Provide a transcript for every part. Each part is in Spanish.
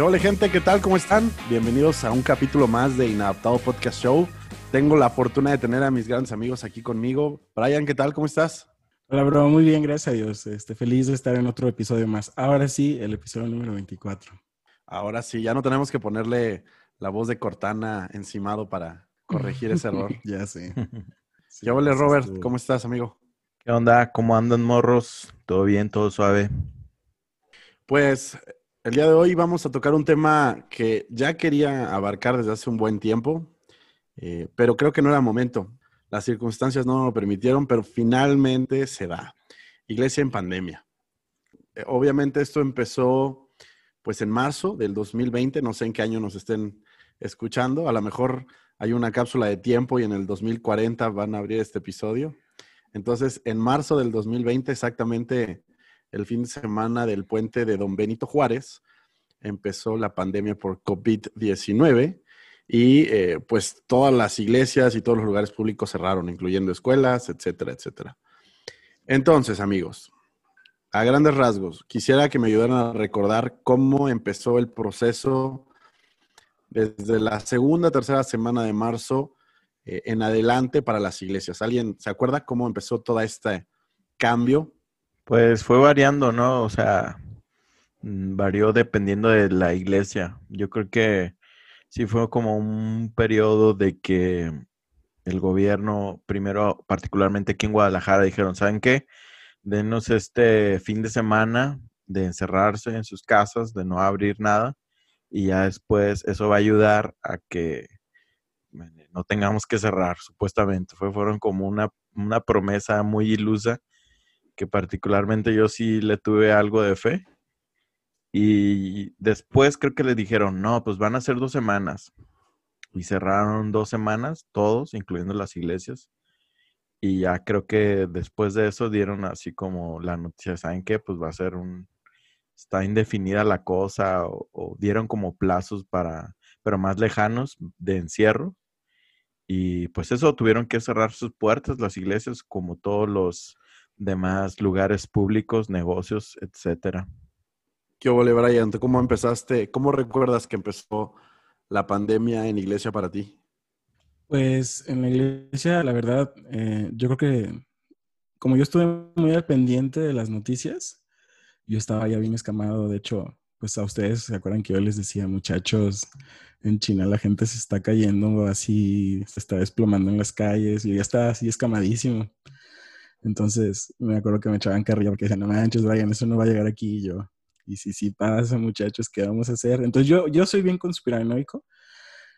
¿Qué hola gente? ¿Qué tal? ¿Cómo están? Bienvenidos a un capítulo más de Inadaptado Podcast Show. Tengo la fortuna de tener a mis grandes amigos aquí conmigo. Brian, ¿qué tal? ¿Cómo estás? Hola, bro. Muy bien, gracias a Dios. Este, feliz de estar en otro episodio más. Ahora sí, el episodio número 24. Ahora sí, ya no tenemos que ponerle la voz de Cortana encimado para corregir ese error. ya sé. Sí, ¿Qué hola, Robert? ¿Cómo estás, amigo? ¿Qué onda? ¿Cómo andan, morros? ¿Todo bien? ¿Todo suave? Pues el día de hoy vamos a tocar un tema que ya quería abarcar desde hace un buen tiempo, eh, pero creo que no era momento. Las circunstancias no lo permitieron, pero finalmente se da. Iglesia en pandemia. Eh, obviamente esto empezó pues en marzo del 2020, no sé en qué año nos estén escuchando, a lo mejor hay una cápsula de tiempo y en el 2040 van a abrir este episodio. Entonces, en marzo del 2020, exactamente el fin de semana del puente de Don Benito Juárez, empezó la pandemia por COVID-19 y eh, pues todas las iglesias y todos los lugares públicos cerraron, incluyendo escuelas, etcétera, etcétera. Entonces, amigos, a grandes rasgos, quisiera que me ayudaran a recordar cómo empezó el proceso desde la segunda, tercera semana de marzo eh, en adelante para las iglesias. ¿Alguien se acuerda cómo empezó todo este cambio? Pues fue variando, ¿no? O sea, mm, varió dependiendo de la iglesia. Yo creo que sí fue como un periodo de que el gobierno, primero, particularmente aquí en Guadalajara, dijeron, ¿saben qué? Denos este fin de semana de encerrarse en sus casas, de no abrir nada, y ya después eso va a ayudar a que no tengamos que cerrar, supuestamente. Fue, fueron como una, una promesa muy ilusa que particularmente yo sí le tuve algo de fe y después creo que le dijeron, no, pues van a ser dos semanas. Y cerraron dos semanas, todos, incluyendo las iglesias. Y ya creo que después de eso dieron así como la noticia, ¿saben qué? Pues va a ser un, está indefinida la cosa, o, dieron como plazos para, pero más lejanos de encierro. Y pues eso, tuvieron que cerrar sus puertas las iglesias como todos los demás lugares públicos, negocios, etcétera. ¿Qué ole, Brian? ¿Cómo empezaste? ¿Cómo recuerdas que empezó la pandemia en iglesia para ti? Pues en la iglesia, la verdad, eh, yo creo que como yo estuve muy al pendiente de las noticias, yo estaba ya bien escamado. De hecho, pues a ustedes se acuerdan que yo les decía, muchachos, en China la gente se está cayendo así, se está desplomando en las calles, y ya estaba así escamadísimo. Entonces me acuerdo que me echaban carrilla porque decían, no manches, Brian, eso no va a llegar aquí. Y yo, y si sí pasa, muchachos, ¿qué vamos a hacer? Entonces yo, yo soy bien conspiranoico.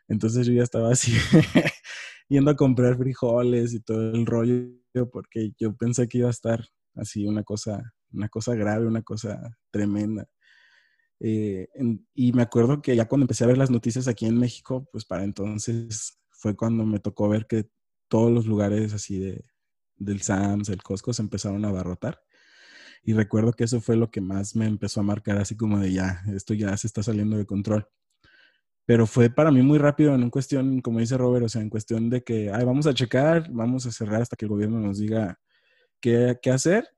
Entonces yo ya estaba así yendo a comprar frijoles y todo el rollo porque yo pensé que iba a estar así una cosa, una cosa grave, una cosa tremenda. Eh, y me acuerdo que ya cuando empecé a ver las noticias aquí en México, pues para entonces fue cuando me tocó ver que todos los lugares así de, del Sams, el Costco se empezaron a abarrotar. Y recuerdo que eso fue lo que más me empezó a marcar, así como de ya, esto ya se está saliendo de control. Pero fue para mí muy rápido en cuestión, como dice Robert, o sea, en cuestión de que, ay, vamos a checar, vamos a cerrar hasta que el gobierno nos diga qué, qué hacer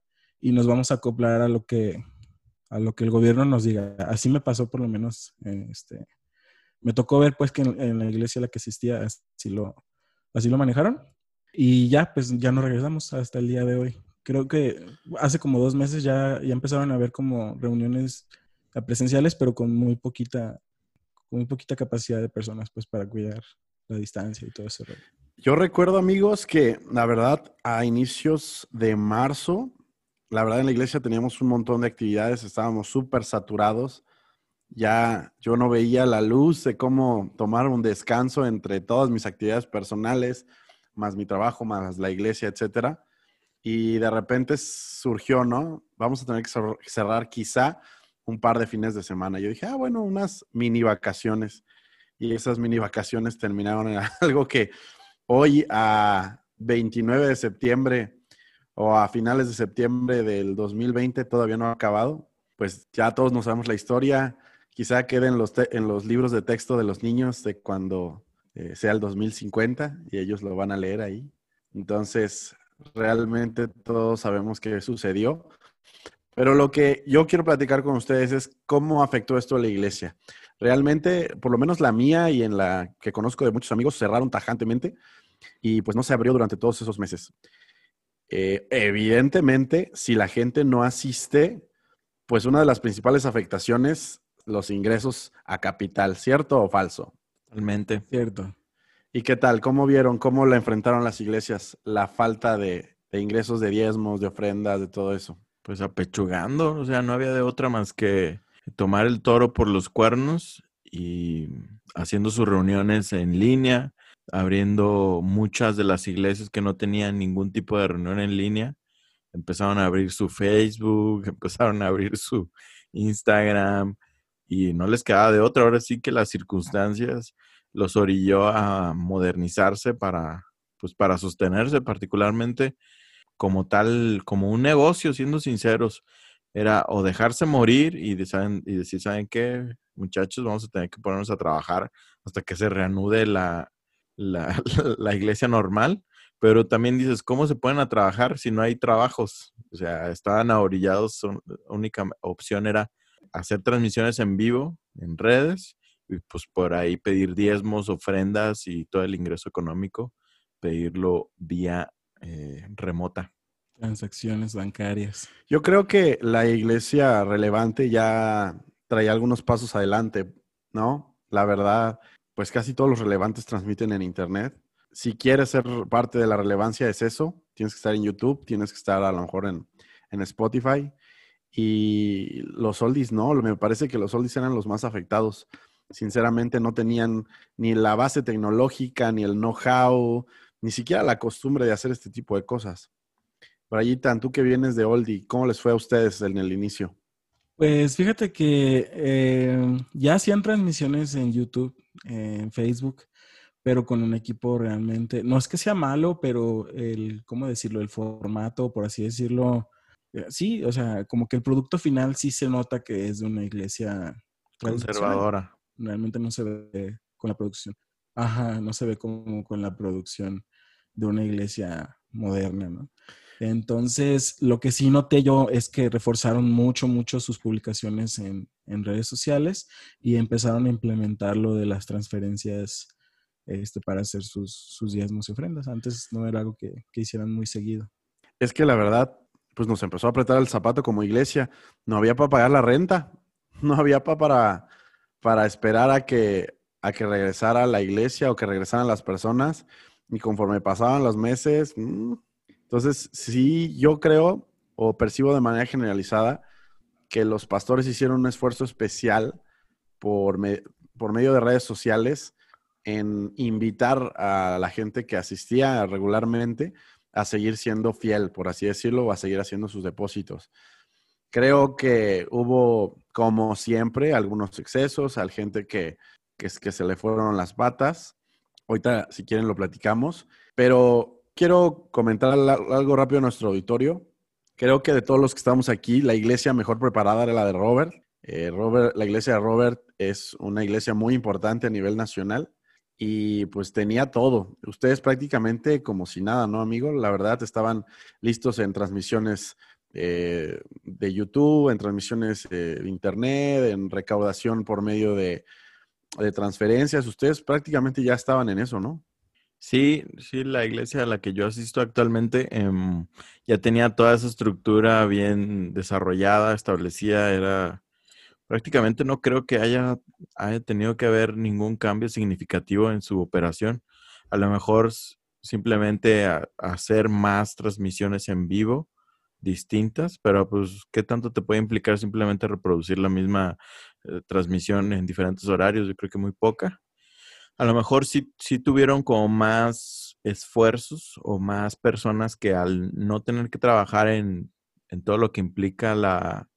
y nos vamos a acoplar a lo que, a lo que el gobierno nos diga. Así me pasó por lo menos, este, me tocó ver pues que en, la iglesia la que asistía así lo, así lo manejaron y ya, pues ya no regresamos hasta el día de hoy. Creo que hace como dos meses ya, ya empezaron a haber como reuniones presenciales, pero con muy poquita, muy poquita capacidad de personas, pues para cuidar la distancia y todo eso. Yo recuerdo, amigos, que la verdad, a inicios de marzo, la verdad en la iglesia teníamos un montón de actividades, estábamos súper saturados. Ya yo no veía la luz de cómo tomar un descanso entre todas mis actividades personales, más mi trabajo, más la iglesia, etcétera. Y de repente surgió, ¿no? Vamos a tener que cerrar quizá un par de fines de semana. Yo dije, ah, bueno, unas mini vacaciones. Y esas mini vacaciones terminaron en algo que hoy a 29 de septiembre o a finales de septiembre del 2020 todavía no ha acabado. Pues ya todos nos sabemos la historia. Quizá quede en los, en los libros de texto de los niños de cuando eh, sea el 2050 y ellos lo van a leer ahí. Entonces, realmente todos sabemos qué sucedió. Pero lo que yo quiero platicar con ustedes es cómo afectó esto a la iglesia. Realmente, por lo menos la mía y en la que conozco de muchos amigos, cerraron tajantemente y pues no se abrió durante todos esos meses. Eh, evidentemente, si la gente no asiste, pues una de las principales afectaciones, los ingresos a capital, ¿cierto o falso? Totalmente. Cierto. ¿Y qué tal? ¿Cómo vieron? ¿Cómo la enfrentaron las iglesias? La falta de, de ingresos de diezmos, de ofrendas, de todo eso. Pues apechugando, o sea, no había de otra más que tomar el toro por los cuernos y haciendo sus reuniones en línea, abriendo muchas de las iglesias que no tenían ningún tipo de reunión en línea. Empezaron a abrir su Facebook, empezaron a abrir su Instagram y no les quedaba de otra. Ahora sí que las circunstancias los orilló a modernizarse para, pues para sostenerse particularmente como tal, como un negocio, siendo sinceros. Era o dejarse morir y, y decir, ¿saben qué? Muchachos, vamos a tener que ponernos a trabajar hasta que se reanude la, la, la, iglesia normal, pero también dices, ¿cómo se pueden a trabajar si no hay trabajos? O sea, estaban ahorillados, su única opción era hacer transmisiones en vivo, en redes, y pues por ahí pedir diezmos, ofrendas y todo el ingreso económico, pedirlo vía eh, remota. Transacciones bancarias. Yo creo que la iglesia relevante ya traía algunos pasos adelante, ¿no? La verdad, pues casi todos los relevantes transmiten en Internet. Si quieres ser parte de la relevancia es eso, tienes que estar en YouTube, tienes que estar a lo mejor en, en Spotify. Y los oldies no, me parece que los oldies eran los más afectados. Sinceramente no tenían ni la base tecnológica, ni el know-how, ni siquiera la costumbre de hacer este tipo de cosas. Brayitan, tú que vienes de oldie, ¿cómo les fue a ustedes en el inicio? Pues fíjate que eh, ya hacían transmisiones en YouTube, en Facebook, pero con un equipo realmente, no es que sea malo, pero el, ¿cómo decirlo? El formato, por así decirlo, eh, sí, o sea, como que el producto final sí se nota que es de una iglesia conservadora. Realmente no se ve con la producción. Ajá, no se ve como con la producción de una iglesia moderna, ¿no? Entonces, lo que sí noté yo es que reforzaron mucho, mucho sus publicaciones en, redes sociales y empezaron a implementar lo de las transferencias este, para hacer sus, sus diezmos y ofrendas. Antes no era algo que, hicieran muy seguido. Es que la verdad, pues nos empezó a apretar el zapato como iglesia. No había para pagar la renta, no había para esperar a que, a que regresara la iglesia o que regresaran las personas. Y conforme pasaban los meses, mm, entonces, sí, yo creo o percibo de manera generalizada que los pastores hicieron un esfuerzo especial por, por medio de redes sociales en invitar a la gente que asistía regularmente a seguir siendo fiel, por así decirlo, o a seguir haciendo sus depósitos. Creo que hubo, como siempre, algunos excesos, a gente que, que, que se le fueron las patas. Ahorita, si quieren, lo platicamos. Pero quiero comentar algo rápido a nuestro auditorio. Creo que de todos los que estamos aquí, la iglesia mejor preparada era la de Robert. Eh, Robert, la iglesia de Robert es una iglesia muy importante a nivel nacional y pues tenía todo. Ustedes prácticamente como si nada, ¿no, amigo? La verdad estaban listos en transmisiones eh, de YouTube, en transmisiones de Internet, en recaudación por medio de, de transferencias. Ustedes prácticamente ya estaban en eso, ¿no? Sí, sí, la iglesia a la que yo asisto actualmente em, ya tenía toda esa estructura bien desarrollada, establecida, era prácticamente no creo que haya, haya tenido que haber ningún cambio significativo en su operación. A lo mejor simplemente hacer más transmisiones en vivo distintas, pero pues, ¿qué tanto te puede implicar simplemente reproducir la misma eh, transmisión en diferentes horarios? Yo creo que muy poca a lo mejor sí, sí tuvieron como más esfuerzos o más personas que al no tener que trabajar en, todo lo que implica la,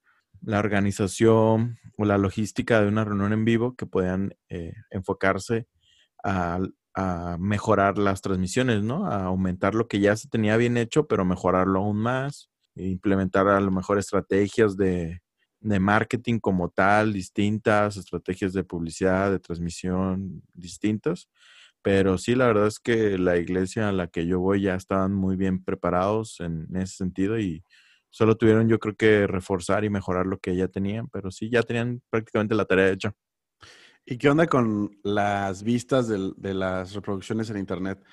organización o la logística de una reunión en vivo, que puedan eh, enfocarse a, a, mejorar las transmisiones, ¿no? A aumentar lo que ya se tenía bien hecho, pero mejorarlo aún más, implementar a lo mejor estrategias de, de marketing como tal, distintas, estrategias de publicidad, de transmisión distintas. Pero sí, la verdad es que la iglesia a la que yo voy ya estaban muy bien preparados en ese sentido y solo tuvieron yo creo que reforzar y mejorar lo que ya tenían, pero sí, ya tenían prácticamente la tarea hecha. ¿Y qué onda con las vistas del- de, las reproducciones en Internet?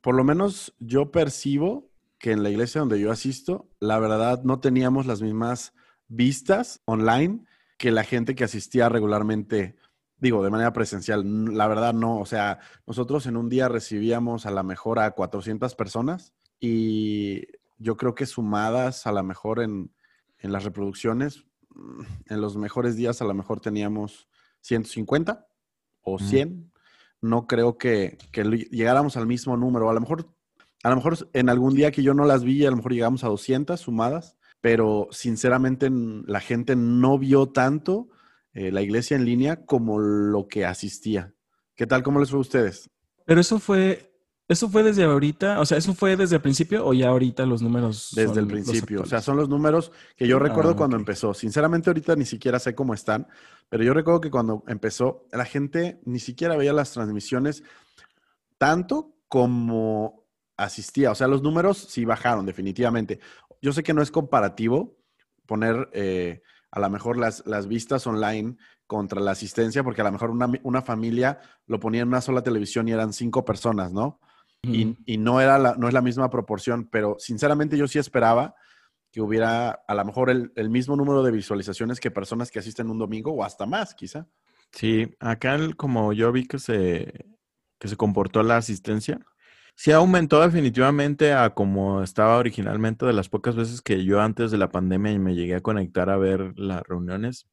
Por lo menos yo percibo que en la iglesia donde yo asisto, la verdad no teníamos las mismas vistas online que la gente que asistía regularmente, digo, de manera presencial. La verdad no, o sea, nosotros en un día recibíamos a la mejor a 400 personas y yo creo que sumadas a la mejor en, en las reproducciones, mm, en los mejores días a lo mejor teníamos 150 o Ujú. 100. No creo que, que llegáramos al mismo número. A lo mejor, a lo mejor en algún día que yo no las vi, a lo mejor llegamos a 200 sumadas, pero sinceramente la gente no vio tanto eh, la iglesia en línea como lo que asistía. ¿Qué tal? ¿Cómo les fue a ustedes? Pero eso fue, eso fue desde ahorita, o sea, eso fue desde el principio o ya ahorita los números. Desde son el principio. O sea, son los números que yo recuerdo Ah, cuando ok. empezó. Sinceramente, ahorita ni siquiera sé cómo están, pero yo recuerdo que cuando empezó, la gente ni siquiera veía las transmisiones tanto como asistía. O sea, los números sí bajaron, definitivamente. Yo sé que no es comparativo poner eh, a lo mejor las, las vistas online contra la asistencia, porque a lo mejor una, una familia lo ponía en una sola televisión y eran cinco personas, ¿no? y, no, era la, no es la misma proporción, pero sinceramente yo sí esperaba que hubiera a lo mejor el, el mismo número de visualizaciones que personas que asisten un domingo o hasta más, quizá. Sí, acá el- como yo vi que se, que se comportó la asistencia, sí aumentó definitivamente a como estaba originalmente de las pocas veces que yo antes de la pandemia me llegué a conectar a ver las reuniones.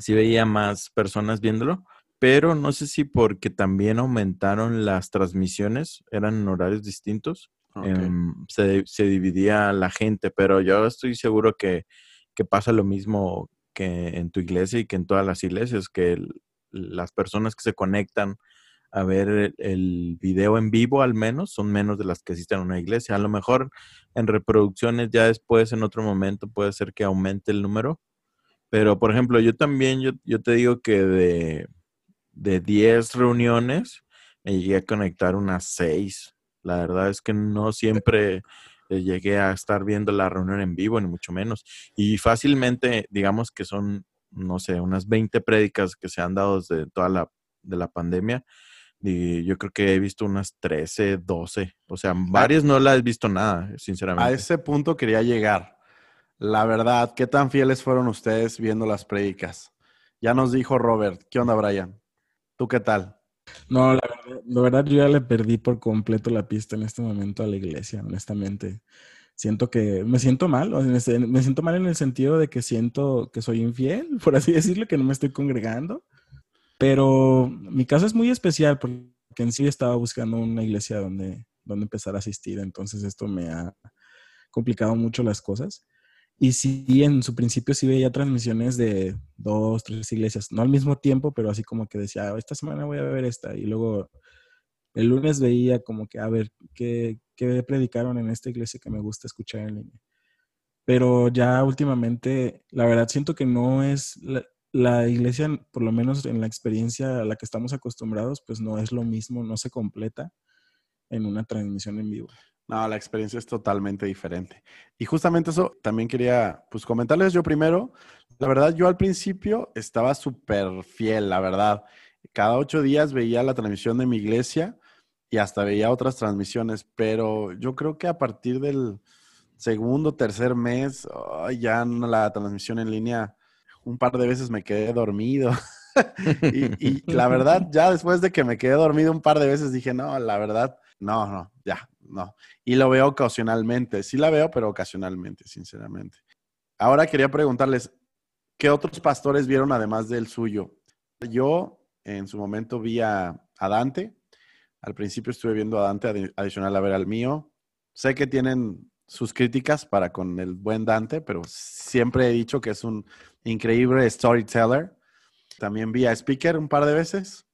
Sí veía más personas viéndolo, pero no sé si porque también aumentaron las transmisiones, eran horarios distintos, em, se, se dividía la gente, pero yo estoy seguro que, que pasa lo mismo que en tu iglesia y que en todas las iglesias, que el- las personas que se conectan a ver el, el video en vivo al menos son menos de las que asisten a una iglesia. A lo mejor en reproducciones ya después, en otro momento, puede ser que aumente el número. Pero, por ejemplo, yo también, yo, yo te digo que de, de 10 reuniones, me llegué a conectar unas 6. La verdad es que no siempre eh, llegué a estar viendo la reunión en vivo, ni mucho menos. Y fácilmente, digamos que son, no sé, unas 20 prédicas que se han dado desde toda la, de la pandemia. Y yo creo que he visto unas 13, 12. O sea, varias no las he visto nada, A sinceramente. ese punto quería llegar. La verdad, ¿qué tan fieles fueron ustedes viendo las prédicas? Ya nos dijo Robert. ¿Qué onda, Brian? ¿Tú qué tal? No, la verdad, la verdad yo ya le perdí por completo la pista en este momento a la iglesia, honestamente. Siento que me siento mal, me siento mal en el sentido de que siento que soy infiel, por así decirlo, que no me estoy congregando. Pero mi caso es muy especial porque en sí estaba buscando una iglesia donde, donde empezar a asistir, entonces esto me ha complicado mucho las cosas. Y sí, en su principio sí veía transmisiones de dos, tres iglesias, no al mismo tiempo, pero así como que decía, "Ah, esta semana voy a ver esta. Y luego el lunes veía como que, a ver, ¿qué, qué predicaron en esta iglesia que me gusta escuchar en línea? Pero ya últimamente, la verdad siento que no es la iglesia, por lo menos en la experiencia a la que estamos acostumbrados, pues no es lo mismo, no se completa en una transmisión en vivo. No, la experiencia es totalmente diferente. Y justamente eso también quería pues comentarles yo primero. La verdad, yo al principio estaba súper fiel, la verdad. Cada ocho días veía la transmisión de mi iglesia y hasta veía otras transmisiones, pero yo creo que a partir del segundo, tercer mes, ya la transmisión en línea, un par de veces me quedé dormido. y, y la verdad, ya después de que me quedé dormido un par de veces, dije, no, la verdad, no, no, ya, no. Y lo veo ocasionalmente. Sí la veo, pero ocasionalmente, sinceramente. Ahora quería preguntarles, ¿qué otros pastores vieron además del suyo? Yo en su momento vi a, a Dante. Al principio estuve viendo a Dante adi- adicional a ver al mío. Sé que tienen sus críticas para con el buen Dante, pero siempre he dicho que es un increíble storyteller. También vi a Speaker un par de veces.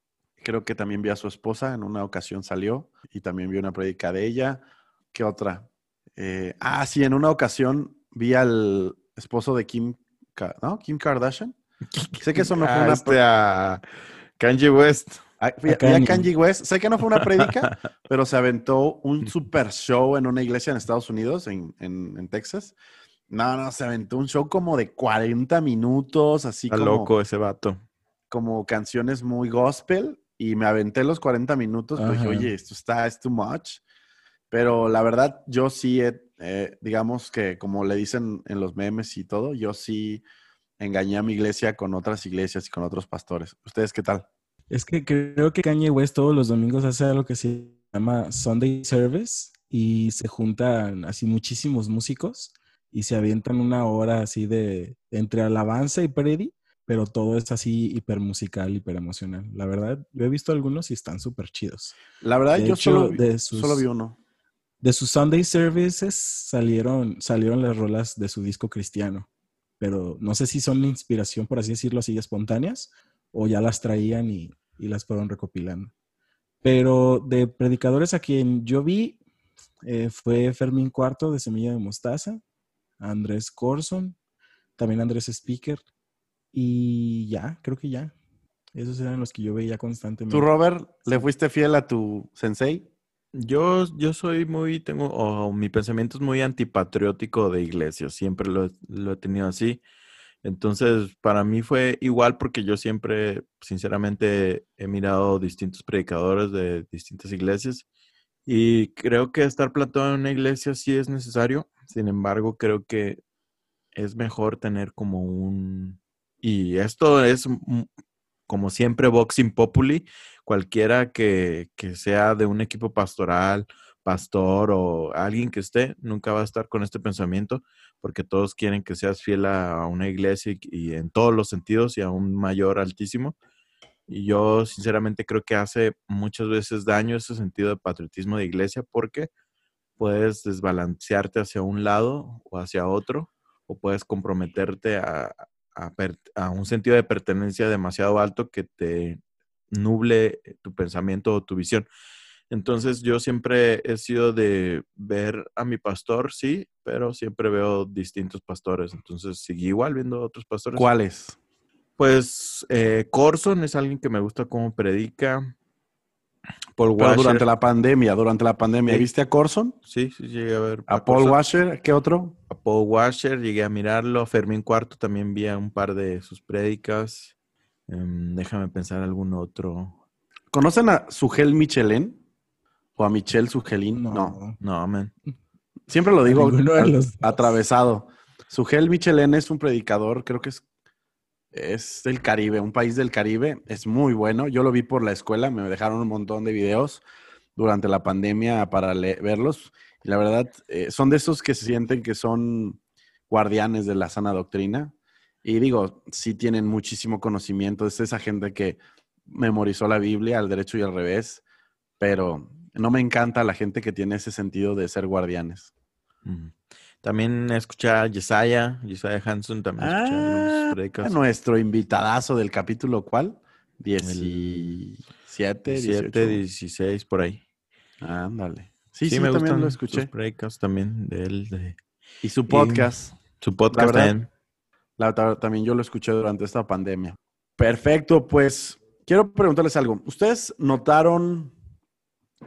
Creo que también vi a su esposa, en una ocasión salió y también vi una prédica de ella. ¿Qué otra? Eh, ah, sí, en una ocasión vi al esposo de Kim, ¿no? Kim Kardashian. Sé que eso no fue Ah, una... este, a Kanye West. Ah, vi- vi a Kanye. West. Sé que no fue una prédica, pero se aventó un super show en una iglesia en Estados Unidos, en, en- en Texas. No, no, se aventó un show como de 40 minutos, así Está como, loco ese vato. como canciones muy gospel y me aventé los 40 minutos, pues dije, oye, esto está, es too much. Pero la verdad, yo sí, he, eh, digamos que como le dicen en los memes y todo, yo sí engañé a mi iglesia con otras iglesias y con otros pastores. ¿Ustedes qué tal? Es que creo que Kanye West todos los domingos hace algo que se llama Sunday Service y se juntan así muchísimos músicos y se avientan una hora así de entre alabanza y predi, pero todo es así hiper musical, hiper emocional. La verdad, yo he visto algunos y están súper chidos. La verdad, De yo hecho, solo, vi- de sus- solo vi uno. De sus Sunday Services salieron, salieron las rolas de su disco cristiano, pero no sé si son inspiración, por así decirlo, así espontáneas, o ya las traían y, y las fueron recopilando. Pero de predicadores a quien yo vi eh, fue Fermín Cuarto de Semilla de Mostaza, Andrés Corson, también Andrés Speaker, y ya, creo que ya. Esos eran los que yo veía constantemente. ¿Tú, Robert, le fuiste fiel a tu sensei? Yo, yo soy muy, tengo, o mi pensamiento es muy antipatriótico de iglesia, siempre lo, he- lo he tenido así. Entonces, para mí fue igual porque yo siempre, sinceramente, he mirado distintos predicadores de distintas iglesias y creo que estar plantado en una iglesia sí es necesario. Sin embargo, creo que es mejor tener como un... Y esto es como siempre Voxing Populi, cualquiera que, que sea de un equipo pastoral, pastor o alguien que esté, nunca va a estar con este pensamiento porque todos quieren que seas fiel a, una iglesia y en todos los sentidos y a un mayor altísimo. Y yo sinceramente creo que hace muchas veces daño ese sentido de patriotismo de iglesia porque puedes desbalancearte hacia un lado o hacia otro o puedes comprometerte a, a a un sentido de pertenencia demasiado alto que te nuble tu pensamiento o tu visión. Entonces yo siempre he sido de ver a mi pastor, sí, pero siempre veo distintos pastores. Entonces seguí igual viendo otros pastores. ¿Cuáles? Pues eh, Corson es alguien que me gusta cómo predica. Paul Pero Washer. durante la pandemia, durante la pandemia, Sí. ¿viste a Corson? Sí, sí, llegué a ver. ¿A Paul Corson. Washer? ¿Qué otro? a Paul Washer, llegué a mirarlo. Fermín Cuarto también vi a un par de sus prédicas. Em, déjame pensar algún otro. ¿Conocen a Sugel Michelin? ¿O a Michel Sugelín? No. No, man. Siempre lo digo atravesado. Sugel Michelin es un predicador, creo que es, es del Caribe, un país del Caribe. Es muy bueno. Yo lo vi por la escuela, me dejaron un montón de videos durante la pandemia para verlos. Y la verdad, eh, son de esos que se sienten que son guardianes de la sana doctrina. Y digo, sí tienen muchísimo conocimiento. Es esa gente que memorizó la Biblia al derecho y al revés, pero no me encanta la gente que tiene ese sentido de ser guardianes. También escuché a Yesaya, Yesaya Hanson, también escuché Ah, prédicas. nuestro invitadazo del capítulo, ¿cuál? 17, 17, 18. 16, por ahí. Ándale. Sí, sí, me también lo sus escuché. prédicas también de él, de Y su podcast, su podcast verdad, también. la- ta- también yo lo escuché durante esta pandemia. Perfecto, pues quiero preguntarles algo. ¿Ustedes notaron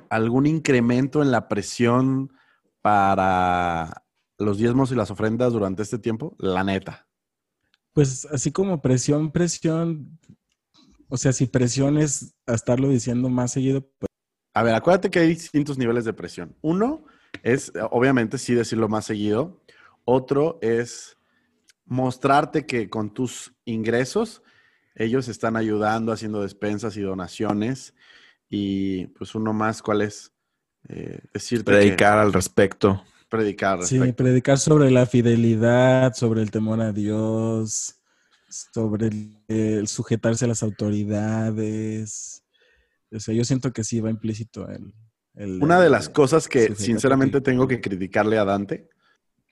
algún incremento en la presión para los diezmos y las ofrendas durante este tiempo? La neta. Pues así como presión, presión, o sea, si presión es a estarlo diciendo más seguido, pues A ver, acuérdate que hay distintos niveles de presión. Uno es, obviamente, sí decirlo más seguido. Otro es mostrarte que con tus ingresos ellos están ayudando, haciendo despensas y donaciones. Y pues uno más, ¿cuál es? Eh, decirte que- Predicar al respecto. Predicar. sí, predicar sobre la fidelidad, sobre el temor a Dios, sobre el, el sujetarse a las autoridades. O sea, yo siento que sí va implícito el... el- Una de el- las cosas que sinceramente tengo que criticarle a Dante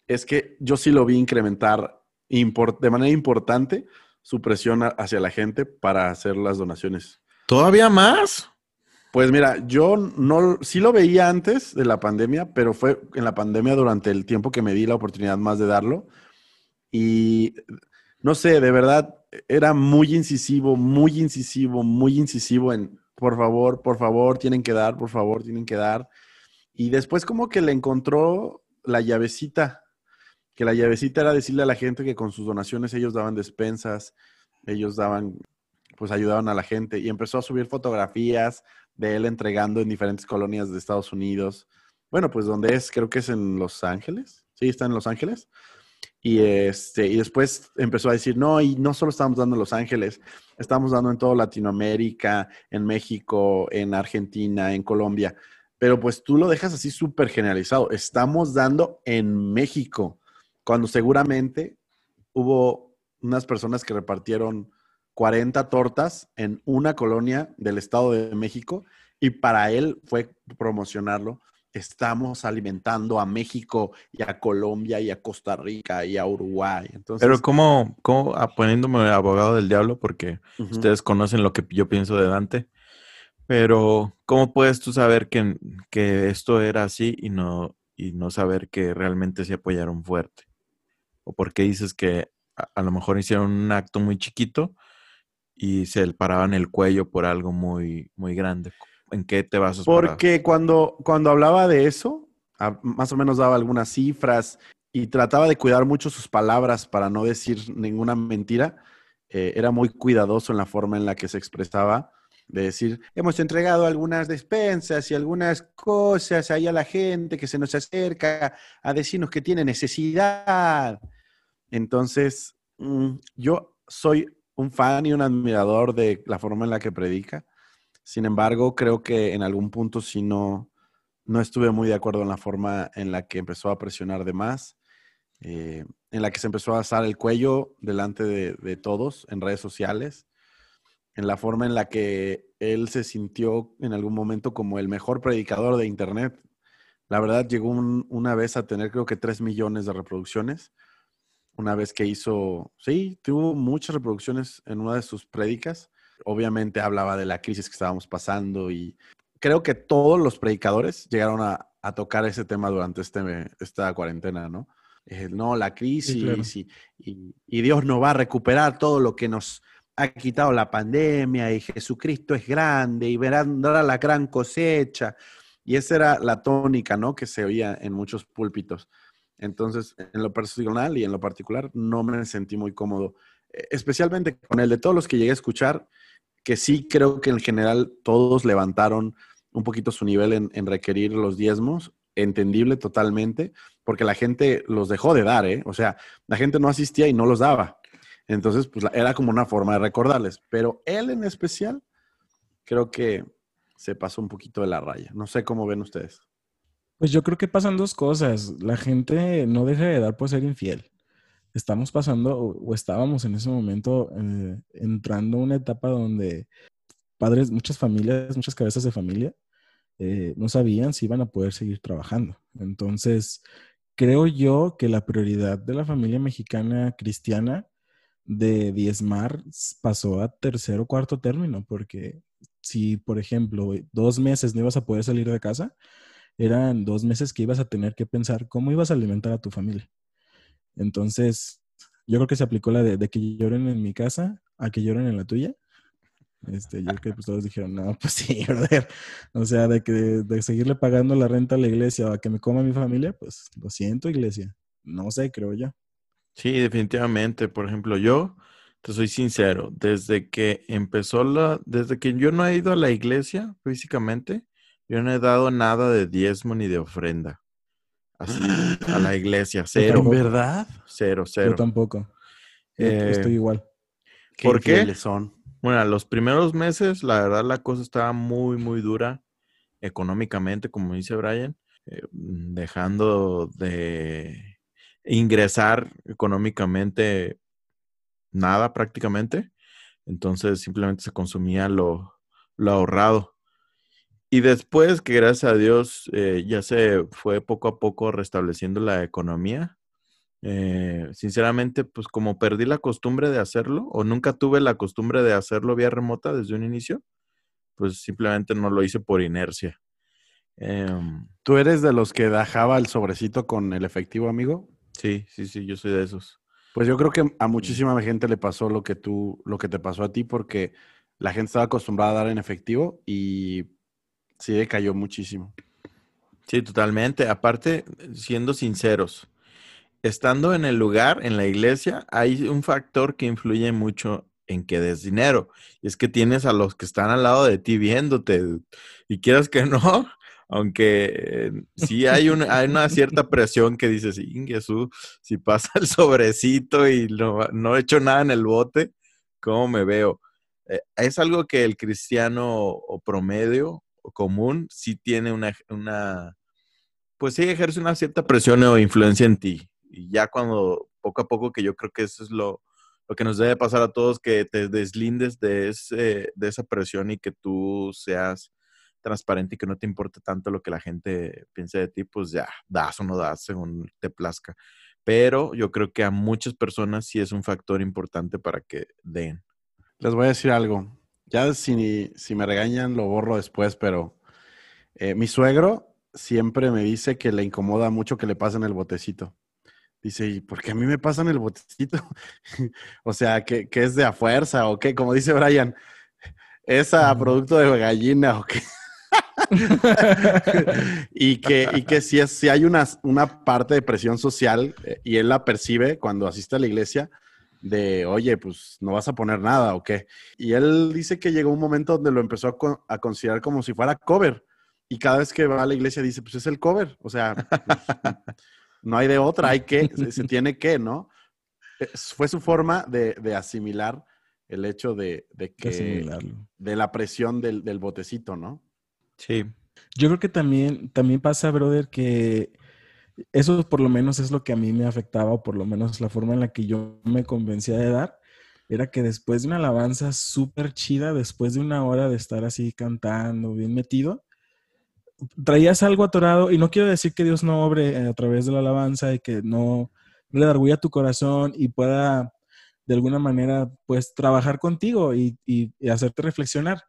es que yo sí lo vi incrementar de manera importante su presión a- hacia la gente para hacer las donaciones. ¿Todavía más? Pues mira, yo no, sí lo veía antes de la pandemia, pero fue en la pandemia durante el tiempo que me di la oportunidad más de darlo. Y no sé, de verdad, era muy incisivo, muy incisivo, muy incisivo en, por favor, por favor, tienen que dar, por favor, tienen que dar. Y después como que le encontró la llavecita, que la llavecita era decirle a la gente que con sus donaciones ellos daban despensas, ellos daban pues ayudaban a la gente y empezó a subir fotografías de él entregando en diferentes colonias de Estados Unidos. Bueno, pues donde es, creo que es en Los Ángeles. Sí, está en Los Ángeles. Y, este, y después empezó a decir, no, y no solo estamos dando en Los Ángeles, estamos dando en toda Latinoamérica, en México, en Argentina, en Colombia. Pero pues tú lo dejas así súper generalizado. Estamos dando en México, cuando seguramente hubo unas personas que repartieron 40 tortas en una colonia del Estado de México y para él fue promocionarlo estamos alimentando a México y a Colombia y a Costa Rica y a Uruguay. Entonces, Pero ¿cómo, cómo ah, poniéndome abogado del diablo, porque ustedes conocen lo que yo pienso de Dante, pero ¿cómo puedes tú saber que, que esto era así y no, y no saber que realmente se apoyaron fuerte? ¿O por qué dices que a, a lo mejor hicieron un acto muy chiquito y se paraban el cuello por algo muy, muy grande? ¿En qué te vas a Porque cuando, cuando hablaba de eso, más o menos daba algunas cifras y trataba de cuidar mucho sus palabras para no decir ninguna mentira. Eh, era muy cuidadoso en la forma en la que se expresaba, de decir, hemos entregado algunas despensas y algunas cosas ahí a la gente que se nos acerca a decirnos que tiene necesidad. Entonces, mm, yo soy un fan y un admirador de la forma en la que predica. Sin embargo, creo que en algún punto sí no, no estuve muy de acuerdo en la forma en la que empezó a presionar de más, eh, en la que se empezó a asar el cuello delante de, todos en redes sociales, en la forma en la que él se sintió en algún momento como el mejor predicador de Internet. La verdad, llegó una vez a tener creo que 3 millones de reproducciones. Una vez que hizo, sí, tuvo muchas reproducciones en una de sus prédicas obviamente hablaba de la crisis que estábamos pasando y creo que todos los predicadores llegaron a, tocar ese tema durante este, esta cuarentena, ¿no? Eh, no, la crisis y, Dios no va a recuperar todo lo que nos ha quitado la pandemia y Jesucristo es grande y verán la gran cosecha. Y esa era la tónica, ¿no? Que se oía en muchos púlpitos. Entonces, en lo personal y en lo particular, no me sentí muy cómodo, eh, especialmente con el de todos los que llegué a escuchar que sí creo que en general todos levantaron un poquito su nivel en, requerir los diezmos, entendible totalmente, porque la gente los dejó de dar, ¿eh? O sea, la gente no asistía y no los daba. Entonces, pues era como una forma de recordarles. Pero él en especial, creo que se pasó un poquito de la raya. No sé cómo ven ustedes. Pues yo creo que pasan dos cosas. La gente no deja de dar por ser infiel estamos pasando o, estábamos en ese momento eh, entrando a una etapa donde padres, muchas familias, muchas cabezas de familia eh, no sabían si iban a poder seguir trabajando. Entonces, creo yo que la prioridad de la familia mexicana cristiana de diezmar pasó a tercer o cuarto término, porque si, por ejemplo, dos meses no ibas a poder salir de casa, eran dos meses que ibas a tener que pensar cómo ibas a alimentar a tu familia. Entonces, yo creo que se aplicó la de, que lloren en mi casa a que lloren en la tuya. Este, yo creo que pues, todos dijeron, no, pues sí, brother. O sea, de que de seguirle pagando la renta a la iglesia o a que me coma mi familia, pues lo siento, iglesia. No sé, creo yo. Sí, definitivamente. Por ejemplo, yo te soy sincero, desde que empezó la, desde que yo no he ido a la iglesia físicamente, yo no he dado nada de diezmo ni de ofrenda así a la iglesia, cero. ¿En verdad? Cero, cero. Yo tampoco. estoy eh, igual. ¿Por qué? Son? Bueno, los primeros meses, la verdad, la cosa estaba muy, muy dura económicamente, como dice Brian, eh, dejando de ingresar económicamente nada prácticamente. Entonces simplemente se consumía lo, lo ahorrado. Y después que gracias a Dios eh, ya se fue poco a poco restableciendo la economía, eh, sinceramente, pues como perdí la costumbre de hacerlo o nunca tuve la costumbre de hacerlo vía remota desde un inicio, pues simplemente no lo hice por inercia. Em, ¿Tú eres de los que dejaba el sobrecito con el efectivo, amigo? Sí, sí, sí, yo soy de esos. Pues yo creo que a muchísima gente le pasó lo que tú, lo que te pasó a ti, porque la gente estaba acostumbrada a dar en efectivo y Sí, cayó muchísimo. Sí, totalmente. Aparte, siendo sinceros, estando en el lugar, en la iglesia, hay un factor que influye mucho en que des dinero. Y es que tienes a los que están al lado de ti viéndote. Y quieras que no, aunque sí hay una, hay una cierta presión que dices, Jesús, si pasa el sobrecito y no, no he hecho nada en el bote, ¿cómo me veo? Eh, es algo que el cristiano o promedio común sí tiene una, una, pues sí ejerce una cierta presión o influencia en ti. Y ya cuando poco a poco, que yo creo que eso es lo, lo que nos debe pasar a todos, que te deslindes de, ese, de esa presión y que tú seas transparente y que no te importe tanto lo que la gente piense de ti, pues ya, das o no das según te plazca. Pero yo creo que a muchas personas sí es un factor importante para que den. Les voy a decir algo. Ya si, si me regañan lo borro después, pero eh, mi suegro siempre me dice que le incomoda mucho que le pasen el botecito. Dice, ¿y por qué a mí me pasan el botecito? o sea, ¿que, ¿que, es de a fuerza o qué? Como dice Brian, ¿es a producto de gallina o qué? y que, y que si, es, si hay una, una parte de presión social eh, y él la percibe cuando asiste a la iglesia, de, oye, pues no vas a poner nada o qué. Y él dice que llegó un momento donde lo empezó a, a considerar como si fuera cover. Y cada vez que va a la iglesia dice, pues es el cover. O sea, pues, no hay de otra, hay que, se, tiene que, ¿no? Fue su forma de, de asimilar el hecho de, de que, de la presión del, del botecito, ¿no? Sí. Yo creo que también, también pasa, brother, que eso por lo menos es lo que a mí me afectaba, o por lo menos la forma en la que yo me convencía de dar, era que después de una alabanza súper chida, después de una hora de estar así cantando, bien metido, traías algo atorado, y no quiero decir que Dios no obre a través de la alabanza y que no, le darguya tu corazón y pueda de alguna manera, pues, trabajar contigo y, y hacerte reflexionar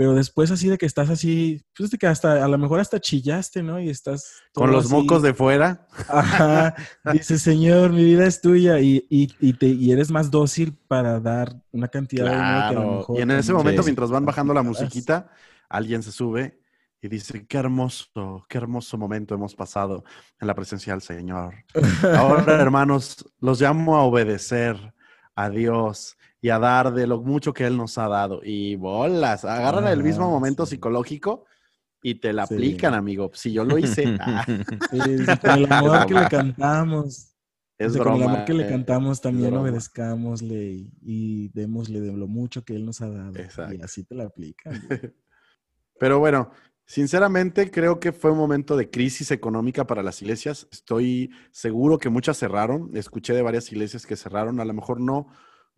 pero después así de que estás así, pues de que hasta, a lo mejor hasta chillaste, ¿no? Y estás... Con los mocos de fuera. Ajá. Dice, Señor, mi vida es tuya y, y, y, te, y eres más dócil para dar una cantidad de dinero que a lo mejor... Y en ese momento, mientras van bajando la musiquita, alguien se sube y dice, qué hermoso, qué hermoso momento hemos pasado en la presencia del Señor. Ahora, hermanos, los llamo a obedecer a Dios y a dar de lo mucho que Él nos ha dado. Y bolas, agarran el mismo ah, momento psicológico y te la aplican, amigo. Si yo lo hice. Ah. con el amor que le cantamos. Es broma, con el amor que le eh, cantamos, también obedezcámosle y, démosle de lo mucho que Él nos ha dado. Y así te la aplican. Pero bueno, sinceramente creo que fue un momento de crisis económica para las iglesias. Estoy seguro que muchas cerraron. Escuché de varias iglesias que cerraron. A lo mejor no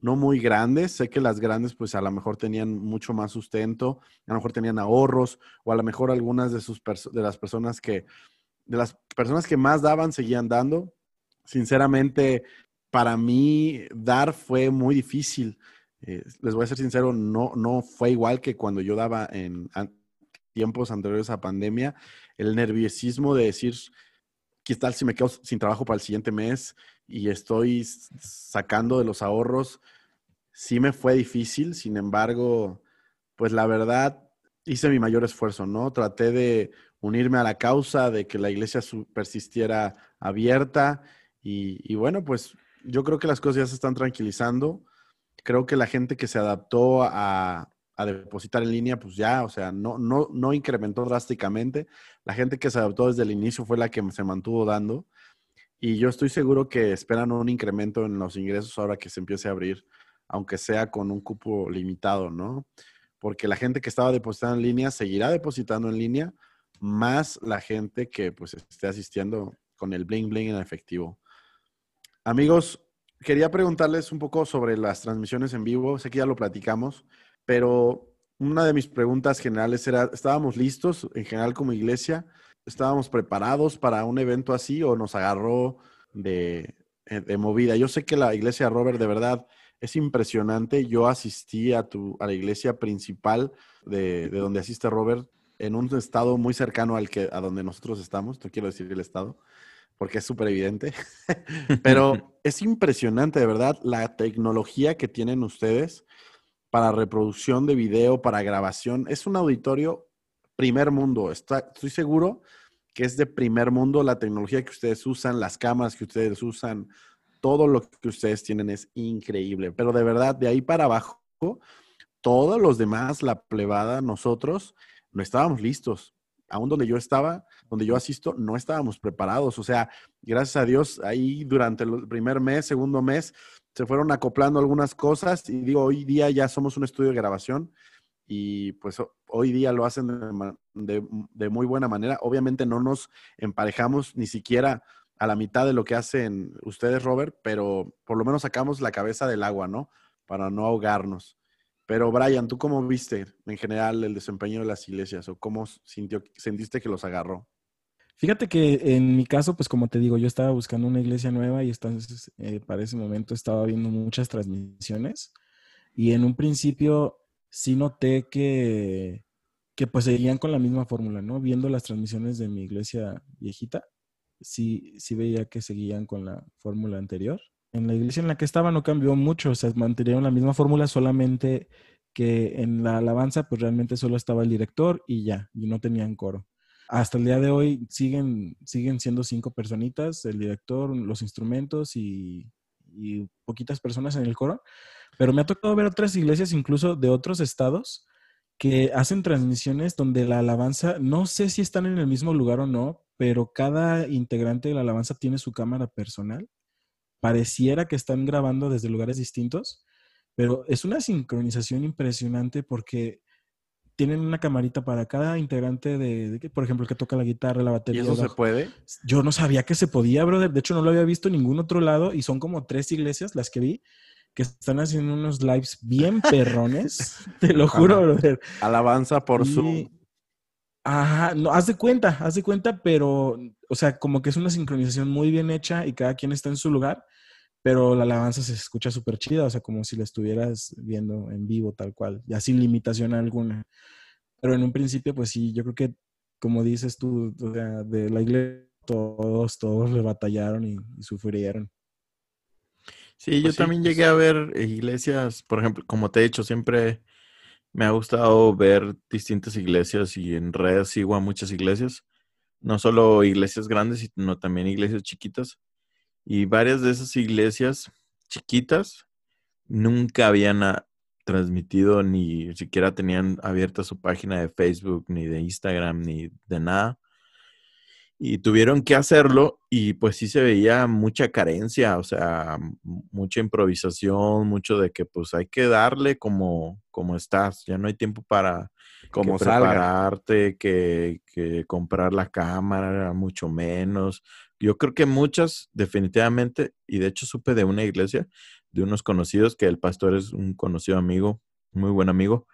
no muy grandes. Sé que las grandes pues a lo mejor tenían mucho más sustento, a lo mejor tenían ahorros o a lo mejor algunas de, sus de las personas que, de las personas que más daban seguían dando. Sinceramente, para mí dar fue muy difícil. Eh, les voy a ser sincero, no, no fue igual que cuando yo daba en tiempos anteriores a pandemia. El nerviosismo de decir, ¿qué tal si me quedo sin trabajo para el siguiente mes? y estoy sacando de los ahorros. Sí me fue difícil, sin embargo, pues la verdad hice mi mayor esfuerzo, ¿no? Traté de unirme a la causa de que la iglesia persistiera abierta y, bueno, pues yo creo que las cosas ya se están tranquilizando. Creo que la gente que se adaptó a, a depositar en línea, pues ya, o sea, no, no, no incrementó drásticamente. La gente que se adaptó desde el inicio fue la que se mantuvo dando. Y yo estoy seguro que esperan un incremento en los ingresos ahora que se empiece a abrir, aunque sea con un cupo limitado, ¿no? Porque la gente que estaba depositando en línea seguirá depositando en línea, más la gente que pues esté asistiendo con el bling bling en efectivo. Amigos, quería preguntarles un poco sobre las transmisiones en vivo. Sé que ya lo platicamos, pero una de mis preguntas generales era, ¿estábamos listos en general como iglesia? estábamos preparados para un evento así o nos agarró de, eh, de, movida. Yo sé que la iglesia Robert de verdad es impresionante. Yo asistí a, tu, a la iglesia principal de, de donde asiste Robert en un estado muy cercano al que a donde nosotros estamos. No quiero decir el estado porque es súper evidente. Pero es impresionante, de verdad, la tecnología que tienen ustedes para reproducción de video, para grabación. Es un auditorio primer mundo. Estoy seguro que es de primer mundo la tecnología que ustedes usan, las cámaras que ustedes usan, todo lo que ustedes tienen es increíble. Pero de verdad, de ahí para abajo, todos los demás, la plebada, nosotros, no estábamos listos. Aún donde yo estaba, donde yo asisto, no estábamos preparados. O sea, gracias a Dios, ahí durante el primer mes, segundo mes, se fueron acoplando algunas cosas y digo, hoy día ya somos un estudio de grabación y pues hoy día lo hacen de, de, muy buena manera. Obviamente no nos emparejamos ni siquiera a la mitad de lo que hacen ustedes, Robert, pero por lo menos sacamos la cabeza del agua, ¿no? Para no ahogarnos. Pero Brian, ¿tú cómo viste en general el desempeño de las iglesias o cómo sintió, sentiste que los agarró? Fíjate que en mi caso, pues como te digo, yo estaba buscando una iglesia nueva y entonces eh, para ese momento estaba viendo muchas transmisiones y en un principio sí noté que, que pues seguían con la misma fórmula, ¿no? Viendo las transmisiones de mi iglesia viejita, sí, sí veía que seguían con la fórmula anterior en la iglesia en la que estaba no cambió mucho, o sea, mantuvieron la misma fórmula, solamente que en la alabanza pues realmente solo estaba el director y ya, y no tenían coro. Hasta el día de hoy siguen, siguen siendo cinco personitas, el director, los instrumentos y, y poquitas personas en el coro, pero me ha tocado ver otras iglesias incluso de otros estados que hacen transmisiones donde la alabanza, no sé si están en el mismo lugar o no, pero cada integrante de la alabanza tiene su cámara personal. Pareciera que están grabando desde lugares distintos, pero es una sincronización impresionante porque tienen una camarita para cada integrante de, por ejemplo, el que toca la guitarra, la batería. ¿Y eso se puede? Yo no sabía que se podía, brother. De hecho, no lo había visto en ningún otro lado y son como tres iglesias las que vi que están haciendo unos lives bien perrones. Te lo juro, brother. Alabanza por su... Ajá, no, haz de cuenta, haz de cuenta, pero, o sea, como que es una sincronización muy bien hecha y cada quien está en su lugar, pero la alabanza se escucha súper chida, o sea, como si la estuvieras viendo en vivo tal cual, ya sin limitación alguna. Pero en un principio, pues sí, yo creo que, como dices tú, o sea, de la iglesia, todos, todos le batallaron y, sufrieron. Sí, yo pues también pues llegué a ver iglesias, por ejemplo, como te he dicho, siempre me ha gustado ver distintas iglesias y en redes sigo a muchas iglesias, no solo iglesias grandes, sino también iglesias chiquitas. Y varias de esas iglesias chiquitas nunca habían ah, transmitido ni siquiera tenían abierta su página de Facebook, ni de Instagram, ni de nada y tuvieron que hacerlo y pues sí se veía mucha carencia, o sea, mucha improvisación, mucho de que pues hay que darle como, como estás, ya no hay tiempo para como prepararte, que, que, comprar la cámara, mucho menos. Yo creo que muchas definitivamente, y de hecho supe de una iglesia, de unos conocidos, que el pastor es un conocido amigo, muy buen amigo,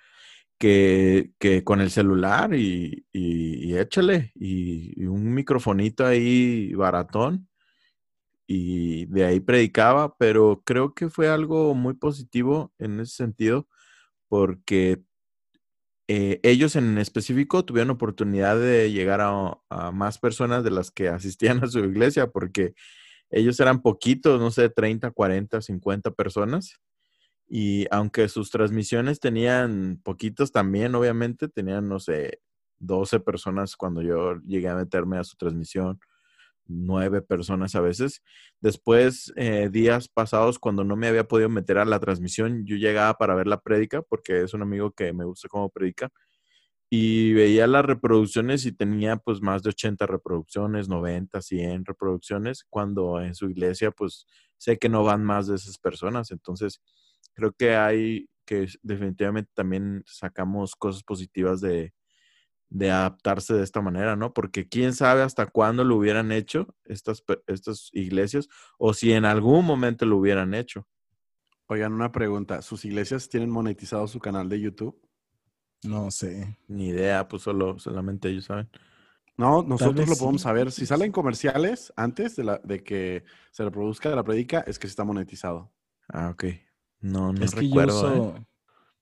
que, que con el celular y, y, échale, y, un microfonito ahí baratón, y de ahí predicaba, pero creo que fue algo muy positivo en ese sentido, porque eh, ellos en específico tuvieron oportunidad de llegar a, a, más personas de las que asistían a su iglesia, porque ellos eran poquitos, no sé, 30, 40, 50 personas. Y aunque sus transmisiones tenían poquitos también, obviamente, tenían, no sé, 12 personas cuando yo llegué a meterme a su transmisión, nueve personas a veces. Después, eh, días pasados, cuando no me había podido meter a la transmisión, yo llegaba para ver la prédica, porque es un amigo que me gusta cómo predica, y veía las reproducciones y tenía pues más de 80 reproducciones, 90, 100 reproducciones, cuando en su iglesia pues sé que no van más de esas personas. Entonces, creo que hay que definitivamente también sacamos cosas positivas de, adaptarse de esta manera, ¿no? Porque quién sabe hasta cuándo lo hubieran hecho estas, estas iglesias o si en algún momento lo hubieran hecho. Oigan, una pregunta. ¿Sus iglesias tienen monetizado su canal de YouTube? No sé. Ni idea, pues solo, solamente ellos saben. No, nosotros lo podemos saber. Si salen comerciales antes de, la, de que se reproduzca la predica, es que está monetizado. Ah, ok. No, no es recuerdo. Que yo, uso, ¿eh?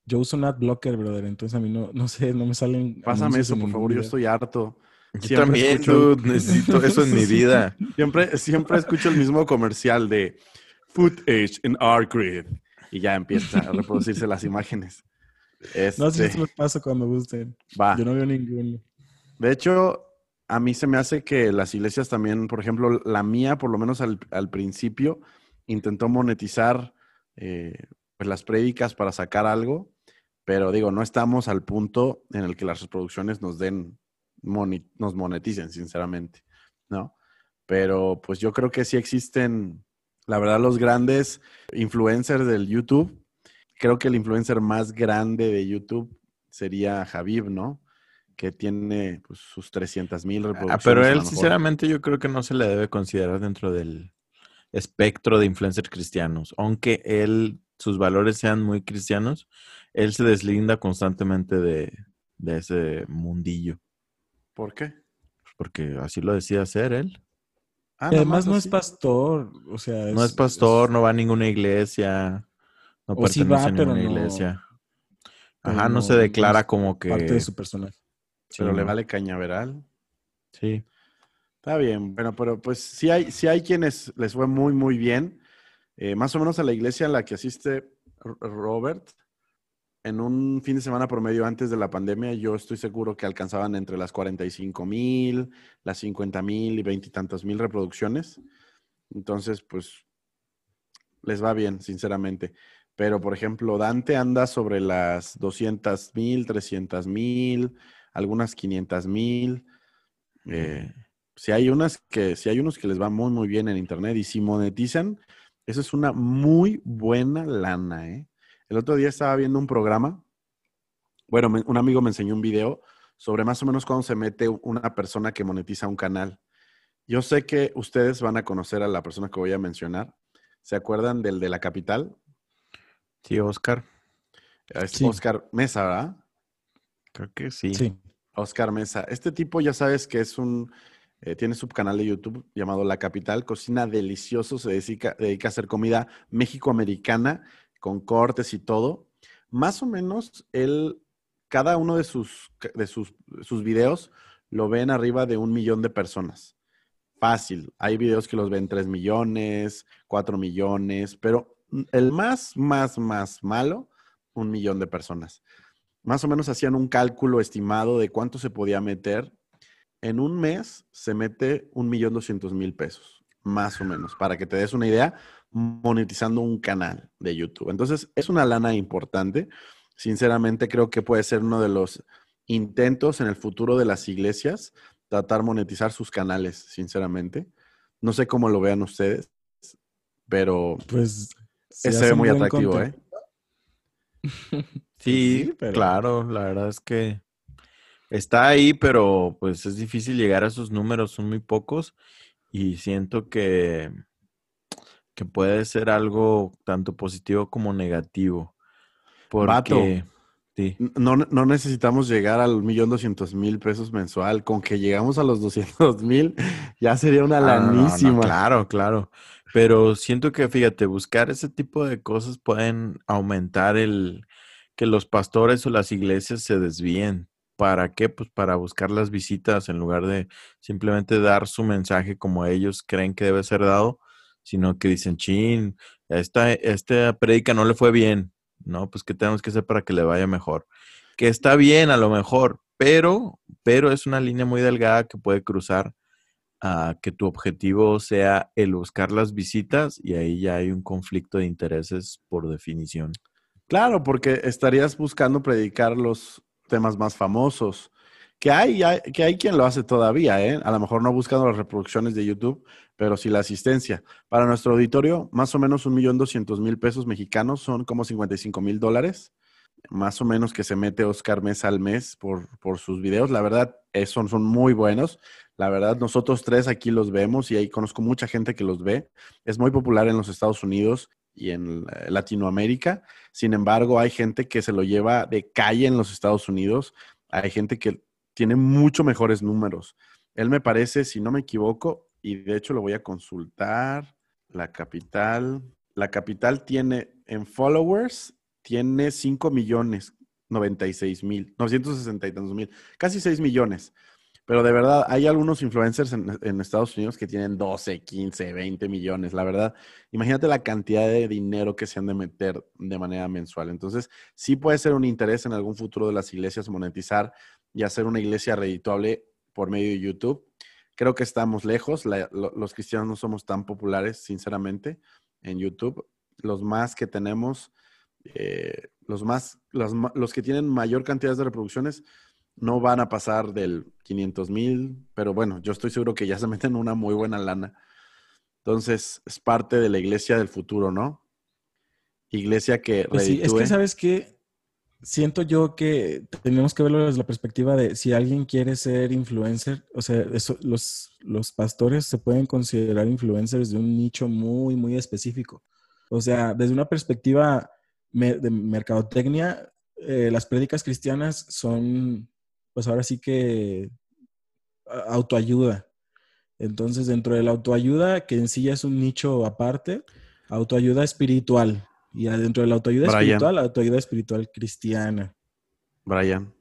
Yo uso un blocker, brother. Entonces a mí no, no sé, no me salen. Pásame eso, por favor. Yo estoy harto. Yo también, dude, necesito eso en mi vida. Siempre, siempre escucho el mismo comercial de footage in Artgrid y ya empieza a reproducirse las imágenes. No sé si me pasa cuando gusten. Va. Yo no veo ninguno. De hecho, a mí se me hace que las iglesias también, por ejemplo, la mía, por lo menos al, al principio, intentó monetizar eh, pues las prédicas para sacar algo, pero digo, no estamos al punto en el que las reproducciones nos den, nos moneticen, sinceramente, ¿no? Pero pues yo creo que sí existen, la verdad, los grandes influencers del YouTube. Creo que el influencer más grande de YouTube sería Javib, ¿no? Que tiene pues, sus 300 mil ah, reproducciones. pero él, sinceramente, yo creo que no se le debe considerar dentro del espectro de influencers cristianos. Aunque él, sus valores sean muy cristianos, él se deslinda constantemente de, ese mundillo. ¿Por qué? Porque así lo decía hacer él. Ah, además no es pastor, o sea... no es pastor, no va a ninguna iglesia, no pertenece a ninguna iglesia. Ajá, no, se declara como que... Parte de su personal. pero le vale cañaveral. Sí. Está bien, bueno, pero pues sí hay, sí hay quienes les fue muy, muy bien. Eh, más o menos a la iglesia en la que asiste Robert, en un fin de semana promedio antes de la pandemia, yo estoy seguro que alcanzaban entre las 45 mil, las 50 mil y veintitantos mil reproducciones. Entonces, pues, les va bien, sinceramente. Pero, por ejemplo, Dante anda sobre las 200 mil, 300 mil, algunas 500 mil. Eh, si hay unas que, si hay unos que les va muy, muy bien en Internet y si monetizan, eso es una muy buena lana, ¿eh? El otro día estaba viendo un programa, bueno, un amigo me enseñó un video sobre más o menos cuando se mete una persona que monetiza un canal. Yo sé que ustedes van a conocer a la persona que voy a mencionar. ¿Se acuerdan del de la capital? Sí, Oscar. Es Oscar Mesa, ¿verdad? Creo que sí. Sí. Oscar Mesa. Este tipo ya sabes que es un, eh, tiene su canal de YouTube llamado La Capital, cocina delicioso, se dedica, dedica a hacer comida méxico-americana con cortes y todo, más o menos él, cada uno de sus, de sus, sus videos lo ven arriba de un millón de personas. Fácil. Hay videos que los ven 3 millones, 4 millones, pero el más, más, más malo, un millón de personas. Más o menos hacían un cálculo estimado de cuánto se podía meter. En un mes se mete un millón doscientos mil pesos, más o menos, para que te des una idea monetizando un canal de YouTube. Entonces, es una lana importante. Sinceramente, creo que puede ser uno de los intentos en el futuro de las iglesias, tratar monetizar sus canales, sinceramente. No sé cómo lo vean ustedes, pero pues se ve muy atractivo, ¿eh? Sí, claro, la verdad es que está ahí, pero pues es difícil llegar a esos números, son muy pocos y siento que que puede ser algo tanto positivo como negativo. Porque, sí. no, no, necesitamos llegar al millón doscientos mil pesos mensual. Con que llegamos a los doscientos mil, ya sería una ah, lanísima. claro, claro. Pero siento que, fíjate, buscar ese tipo de cosas pueden aumentar el que los pastores o las iglesias se desvíen. ¿Para qué? Pues para buscar las visitas en lugar de simplemente dar su mensaje como ellos creen que debe ser dado sino que dicen, chin, esta, esta predica no le fue bien, ¿no? Pues, ¿qué tenemos que hacer para que le vaya mejor? Que está bien a lo mejor, pero, pero es una línea muy delgada que puede cruzar a que tu objetivo sea el buscar las visitas y ahí ya hay un conflicto de intereses por definición. Claro, porque estarías buscando predicar los temas más famosos, que hay, que hay quien lo hace todavía, ¿eh? A lo mejor no buscando las reproducciones de YouTube, pero sí la asistencia. Para nuestro auditorio, más o menos un millón doscientos mil pesos mexicanos son como 55 mil dólares, más o menos que se mete Oscar Mesa al mes por, por sus videos. La verdad, son, son muy buenos. La verdad, nosotros tres aquí los vemos y ahí conozco mucha gente que los ve. Es muy popular en los Estados Unidos y en eh, Latinoamérica. Sin embargo, hay gente que se lo lleva de calle en los Estados Unidos. Hay gente que tiene mucho mejores números. Él me parece, si no me equivoco, y de hecho lo voy a consultar, la capital, la capital tiene en followers, tiene 5 millones 96 mil, 960 y tantos mil, casi 6 millones. Pero de verdad, hay algunos influencers en, en, Estados Unidos que tienen 12, 15, 20 millones. La verdad, imagínate la cantidad de dinero que se han de meter de manera mensual. Entonces, sí puede ser un interés en algún futuro de las iglesias monetizar y hacer una iglesia redituable por medio de YouTube. Creo que estamos lejos. los cristianos no somos tan populares, sinceramente, en YouTube. Los más que tenemos eh, los más, los, los que tienen mayor cantidad de reproducciones no van a pasar del 500 mil, pero bueno, yo estoy seguro que ya se meten una muy buena lana. Entonces, es parte de la iglesia del futuro, ¿no? Iglesia que Pues sí, es que sabes que siento yo que tenemos que verlo desde la perspectiva de si alguien quiere ser influencer, o sea, eso- los, pastores se pueden considerar influencers de un nicho muy, muy específico. O sea, desde una perspectiva de mercadotecnia, eh, las prédicas cristianas son, pues ahora sí que autoayuda. Entonces, dentro de la autoayuda, que en sí ya es un nicho aparte, autoayuda espiritual. Y dentro de la autoayuda Brian. espiritual, autoayuda espiritual cristiana. Brian,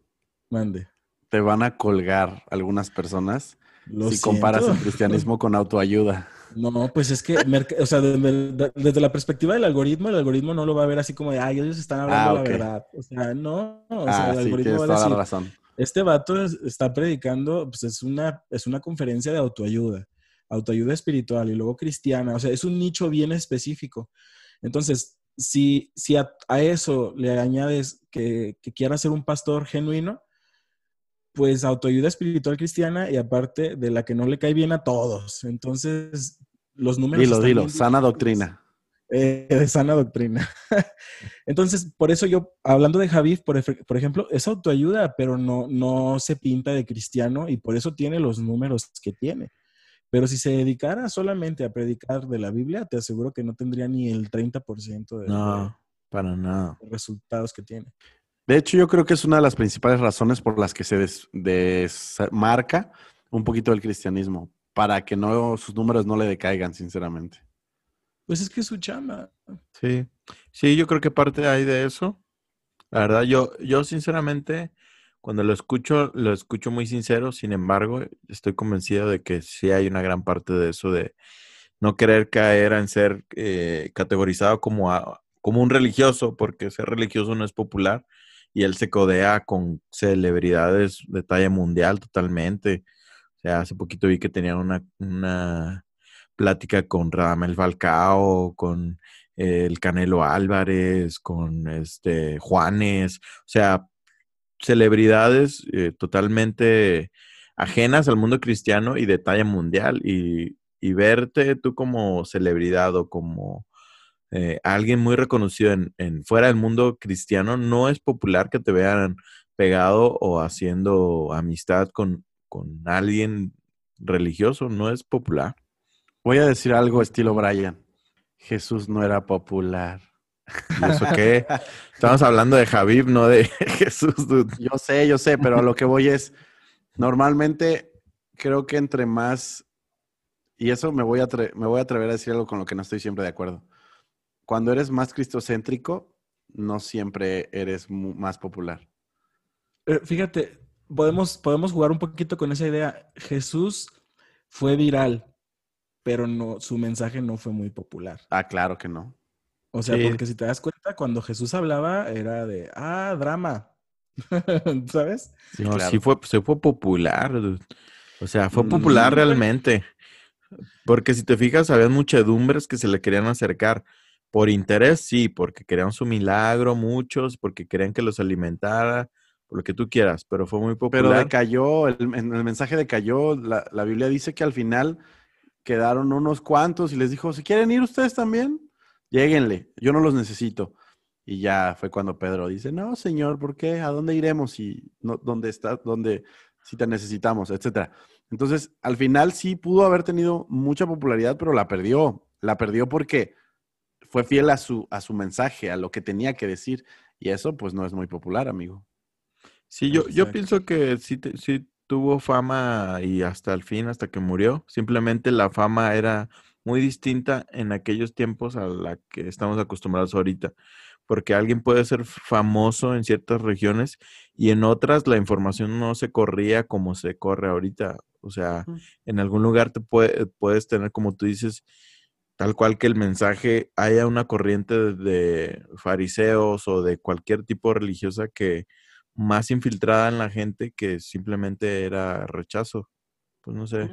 Mande. te van a colgar algunas personas Lo si comparas el cristianismo con autoayuda. No, pues es que, o sea, desde, de- desde la perspectiva del algoritmo, el algoritmo no lo va a ver así como de, ay, ellos están hablando Ah, la verdad. O sea, no, o sea, ah, el sí, algoritmo va a decir, la razón. este vato es- está predicando, pues es una, es una conferencia de autoayuda, autoayuda espiritual y luego cristiana, o sea, es un nicho bien específico. Entonces, si, si a, a eso le añades que, que quiera ser un pastor genuino, pues autoayuda espiritual cristiana y aparte de la que no le cae bien a todos. Entonces, los números... Dilo, están dilo, sana doctrina. Eh, de sana doctrina. Entonces, por eso yo, hablando de Javid, por, por ejemplo, es autoayuda, pero no, no se pinta de cristiano y por eso tiene los números que tiene. Pero si se dedicara solamente a predicar de la Biblia, te aseguro que no tendría ni el 30% de, No, para nada. de resultados que tiene. De hecho, yo creo que es una de las principales razones por las que se des- desmarca un poquito del cristianismo, para que no sus números no le decaigan, sinceramente. Pues es que es su chamba. Sí, sí, yo creo que parte hay de eso. La verdad, yo, yo sinceramente, cuando lo escucho, lo escucho muy sincero. Sin embargo, estoy convencido de que sí hay una gran parte de eso de no querer caer en ser eh, categorizado como, como un religioso, porque ser religioso no es popular y él se codea con celebridades de talla mundial totalmente. O sea, hace poquito vi que tenían una, una plática con Radamel Falcao, con eh, el Canelo Álvarez, con este Juanes, o sea, celebridades eh, totalmente ajenas al mundo cristiano y de talla mundial. Y, verte tú como celebridad o como eh, alguien muy reconocido en, en fuera del mundo cristiano, no es popular que te vean pegado o haciendo amistad con, con alguien religioso, no es popular. Voy a decir algo estilo Brian. Jesús no era popular. ¿Y eso qué? Estamos hablando de Javib, no de Jesús. dude. Yo sé, yo sé, pero a lo que voy es, normalmente creo que entre más, y eso me voy, a me voy a atrever a decir algo con lo que no estoy siempre de acuerdo. Cuando eres más cristocéntrico, no siempre eres más popular. Eh, Fíjate, podemos, podemos jugar un poquito con esa idea. Jesús fue viral, pero no, su mensaje no fue muy popular. Ah, claro que no. O sea, Sí. porque si te das cuenta, cuando Jesús hablaba era de, ah, drama. ¿Sabes? Sí, no, claro. sí fue, sí fue popular. O sea, fue popular Mm. realmente. Porque si te fijas, había muchedumbres que se le querían acercar. Por interés, sí, porque querían su milagro, muchos, porque querían que los alimentara, por lo que tú quieras, pero fue muy Pero popular. decayó, el, en el mensaje decayó. La, la Biblia dice que al final quedaron unos cuantos y les dijo, si quieren ir ustedes también, lléguenle, yo no los necesito. Y ya fue cuando Pedro dice, no, Señor, ¿por qué? ¿A dónde iremos? Y no, ¿Dónde está? ¿Dónde? Si te necesitamos, etcétera. Entonces, al final sí pudo haber tenido mucha popularidad, pero la perdió. La perdió porque fue fiel a su, a su mensaje, a lo que tenía que decir. Y eso, pues, no es muy popular, amigo. Sí, yo, yo pienso que sí, sí tuvo fama y hasta el fin, hasta que murió. Simplemente la fama era muy distinta en aquellos tiempos a la que estamos acostumbrados ahorita. Porque alguien puede ser famoso en ciertas regiones y en otras la información no se corría como se corre ahorita. O sea, en algún lugar te puede- puedes tener, como tú dices, tal cual que el mensaje haya una corriente de, de fariseos o de cualquier tipo religiosa que más infiltrada en la gente que simplemente era rechazo. Pues no sé.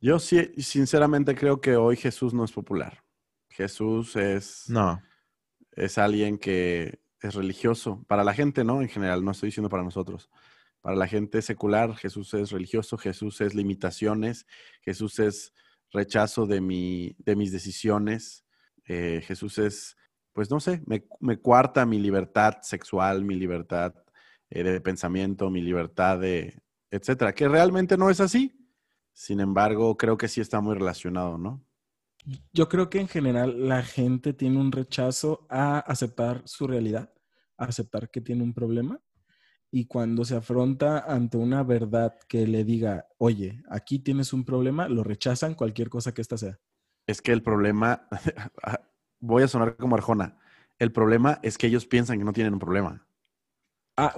Yo sí, sinceramente creo que hoy Jesús no es popular. Jesús es, No. es alguien que es religioso. Para la gente, ¿no? En general, no estoy diciendo para nosotros. Para la gente secular, Jesús es religioso, Jesús es limitaciones, Jesús es rechazo de, mi, de mis decisiones, eh, Jesús es, pues no sé, me, me, cuarta mi libertad sexual, mi libertad eh, de pensamiento, mi libertad de, etcétera, que realmente no es así. Sin embargo, creo que sí está muy relacionado, ¿no? Yo creo que en general la gente tiene un rechazo a aceptar su realidad, a aceptar que tiene un problema. Y cuando se afronta ante una verdad que le diga, oye, aquí tienes un problema, lo rechazan cualquier cosa que ésta sea. Es que el problema, voy a sonar como Arjona, el problema es que ellos piensan que no tienen un problema. Ah,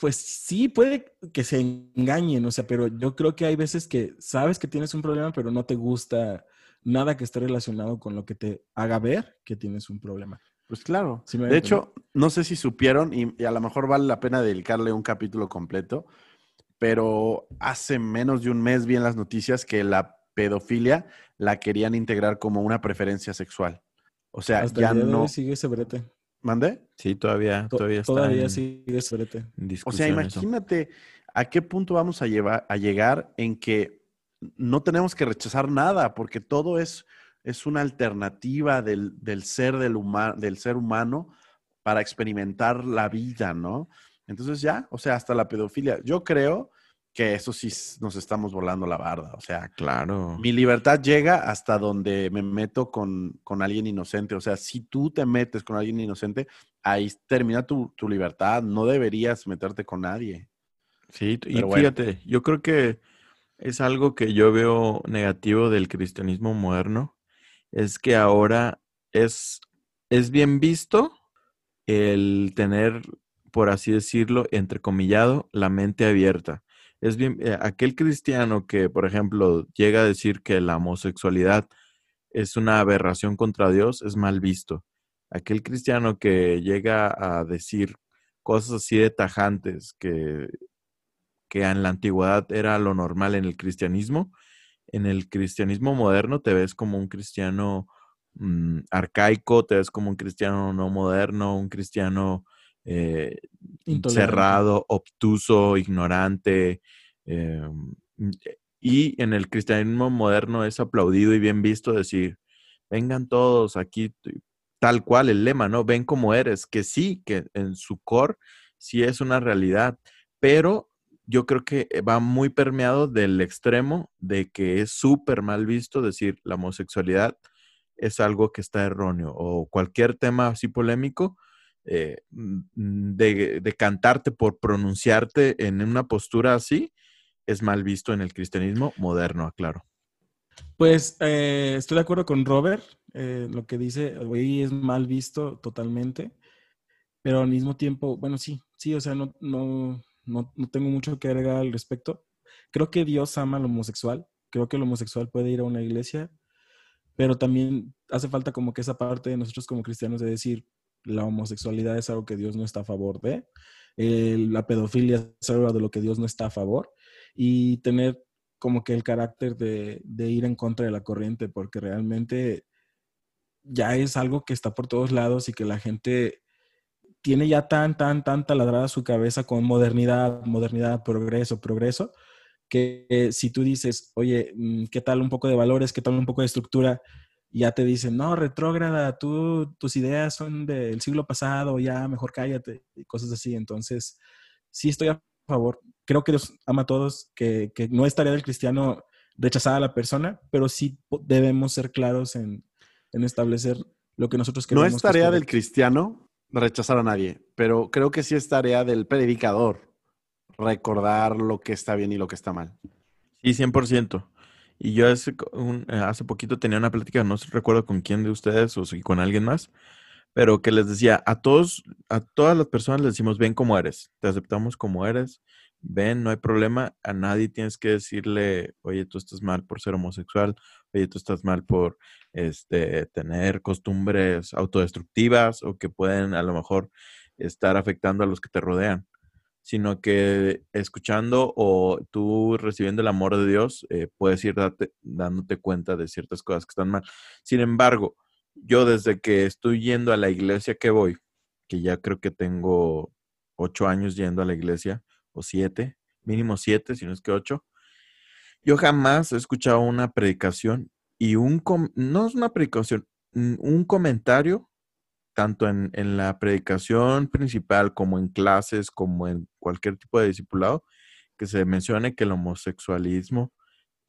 pues sí, puede que se engañen, o sea, pero yo creo que hay veces que sabes que tienes un problema, pero no te gusta nada que esté relacionado con lo que te haga ver que tienes un problema. Pues claro. de hecho, no sé si supieron, y, a lo mejor vale la pena dedicarle un capítulo completo, pero hace menos de un mes vi en las noticias que la pedofilia la querían integrar como una preferencia sexual. O sea, ya no. sigue ese brete. ¿Mande? Sí, todavía, todavía está. Todavía sigue ese brete. O sea, imagínate a qué punto vamos a, llevar, a llegar en que no tenemos que rechazar nada, porque todo es, es una alternativa del, ser del, del ser humano para experimentar la vida, ¿no? Entonces ya, o sea, hasta la pedofilia. Yo creo que eso sí nos estamos volando la barda. O sea, claro. Mi libertad llega hasta donde me meto con, alguien inocente. O sea, si tú te metes con alguien inocente, ahí termina tu, libertad. No deberías meterte con nadie. Sí, y fíjate, yo creo que es algo que yo veo negativo del cristianismo moderno. Es que ahora es, es bien visto el tener, por así decirlo, entrecomillado, la mente abierta es bien, eh, aquel cristiano que, por ejemplo, llega a decir que la homosexualidad es una aberración contra Dios, es mal visto. Aquel cristiano que llega a decir cosas así de tajantes que, que en la antigüedad era lo normal en el cristianismo, en el cristianismo moderno te ves como un cristiano mm, arcaico, te ves como un cristiano no moderno, un cristiano eh, cerrado, obtuso, ignorante. Em, eh, y en el cristianismo moderno es aplaudido y bien visto decir, vengan todos aquí, tal cual el lema, ¿no? Ven como eres, que sí, que en su core sí es una realidad, pero yo creo que va muy permeado del extremo de que es súper mal visto decir la homosexualidad es algo que está erróneo o cualquier tema así polémico eh, mm, de, cantarte por pronunciarte en una postura así es mal visto en el cristianismo moderno, aclaro. Pues eh, estoy de acuerdo con Robert, eh, lo que dice, hoy es mal visto totalmente, pero al mismo tiempo, bueno, sí, sí, o sea, no, no, no, no tengo mucho que agregar al respecto. Creo que Dios ama al homosexual, creo que el homosexual puede ir a una iglesia, pero también hace falta como que esa parte de nosotros como cristianos de decir, la homosexualidad es algo que Dios no está a favor de, la pedofilia es algo de lo que Dios no está a favor, y tener como que el carácter de, ir en contra de la corriente, porque realmente ya es algo que está por todos lados y que la gente tiene ya tan, tan, tan taladrada su cabeza con modernidad, modernidad, progreso, progreso, que si tú dices, oye, mm, ¿qué tal un poco de valores? ¿Qué tal un poco de estructura? Ya te dicen, no, retrógrada, tú, tus ideas son del siglo pasado, ya mejor cállate, y cosas así. Entonces, sí estoy a favor. Creo que Dios ama a todos, que, no es tarea del cristiano rechazar a la persona, pero sí debemos ser claros en, establecer lo que nosotros queremos. No es tarea del cristiano rechazar a nadie, pero creo que sí es tarea del predicador recordar lo que está bien y lo que está mal. Sí, 100%. Y yo hace, eh, hace poquito tenía una plática, no recuerdo con quién de ustedes o si con alguien más, pero que les decía, a todos, a todas las personas les decimos, ven como eres, te aceptamos como eres, ven, no hay problema, a nadie tienes que decirle, oye, tú estás mal por ser homosexual, oye, tú estás mal por este, tener costumbres autodestructivas o que pueden a lo mejor estar afectando a los que te rodean sino que escuchando o tú recibiendo el amor de Dios, eh, puedes ir dándote cuenta de ciertas cosas que están mal. Sin embargo, yo desde que estoy yendo a la iglesia que voy, que ya creo que tengo ocho años yendo a la iglesia, o siete, mínimo siete, si no es que ocho, yo jamás he escuchado una predicación y un, no es una predicación, un comentario, tanto en, en, la predicación principal como en clases, como en cualquier tipo de discipulado, que se mencione que el homosexualismo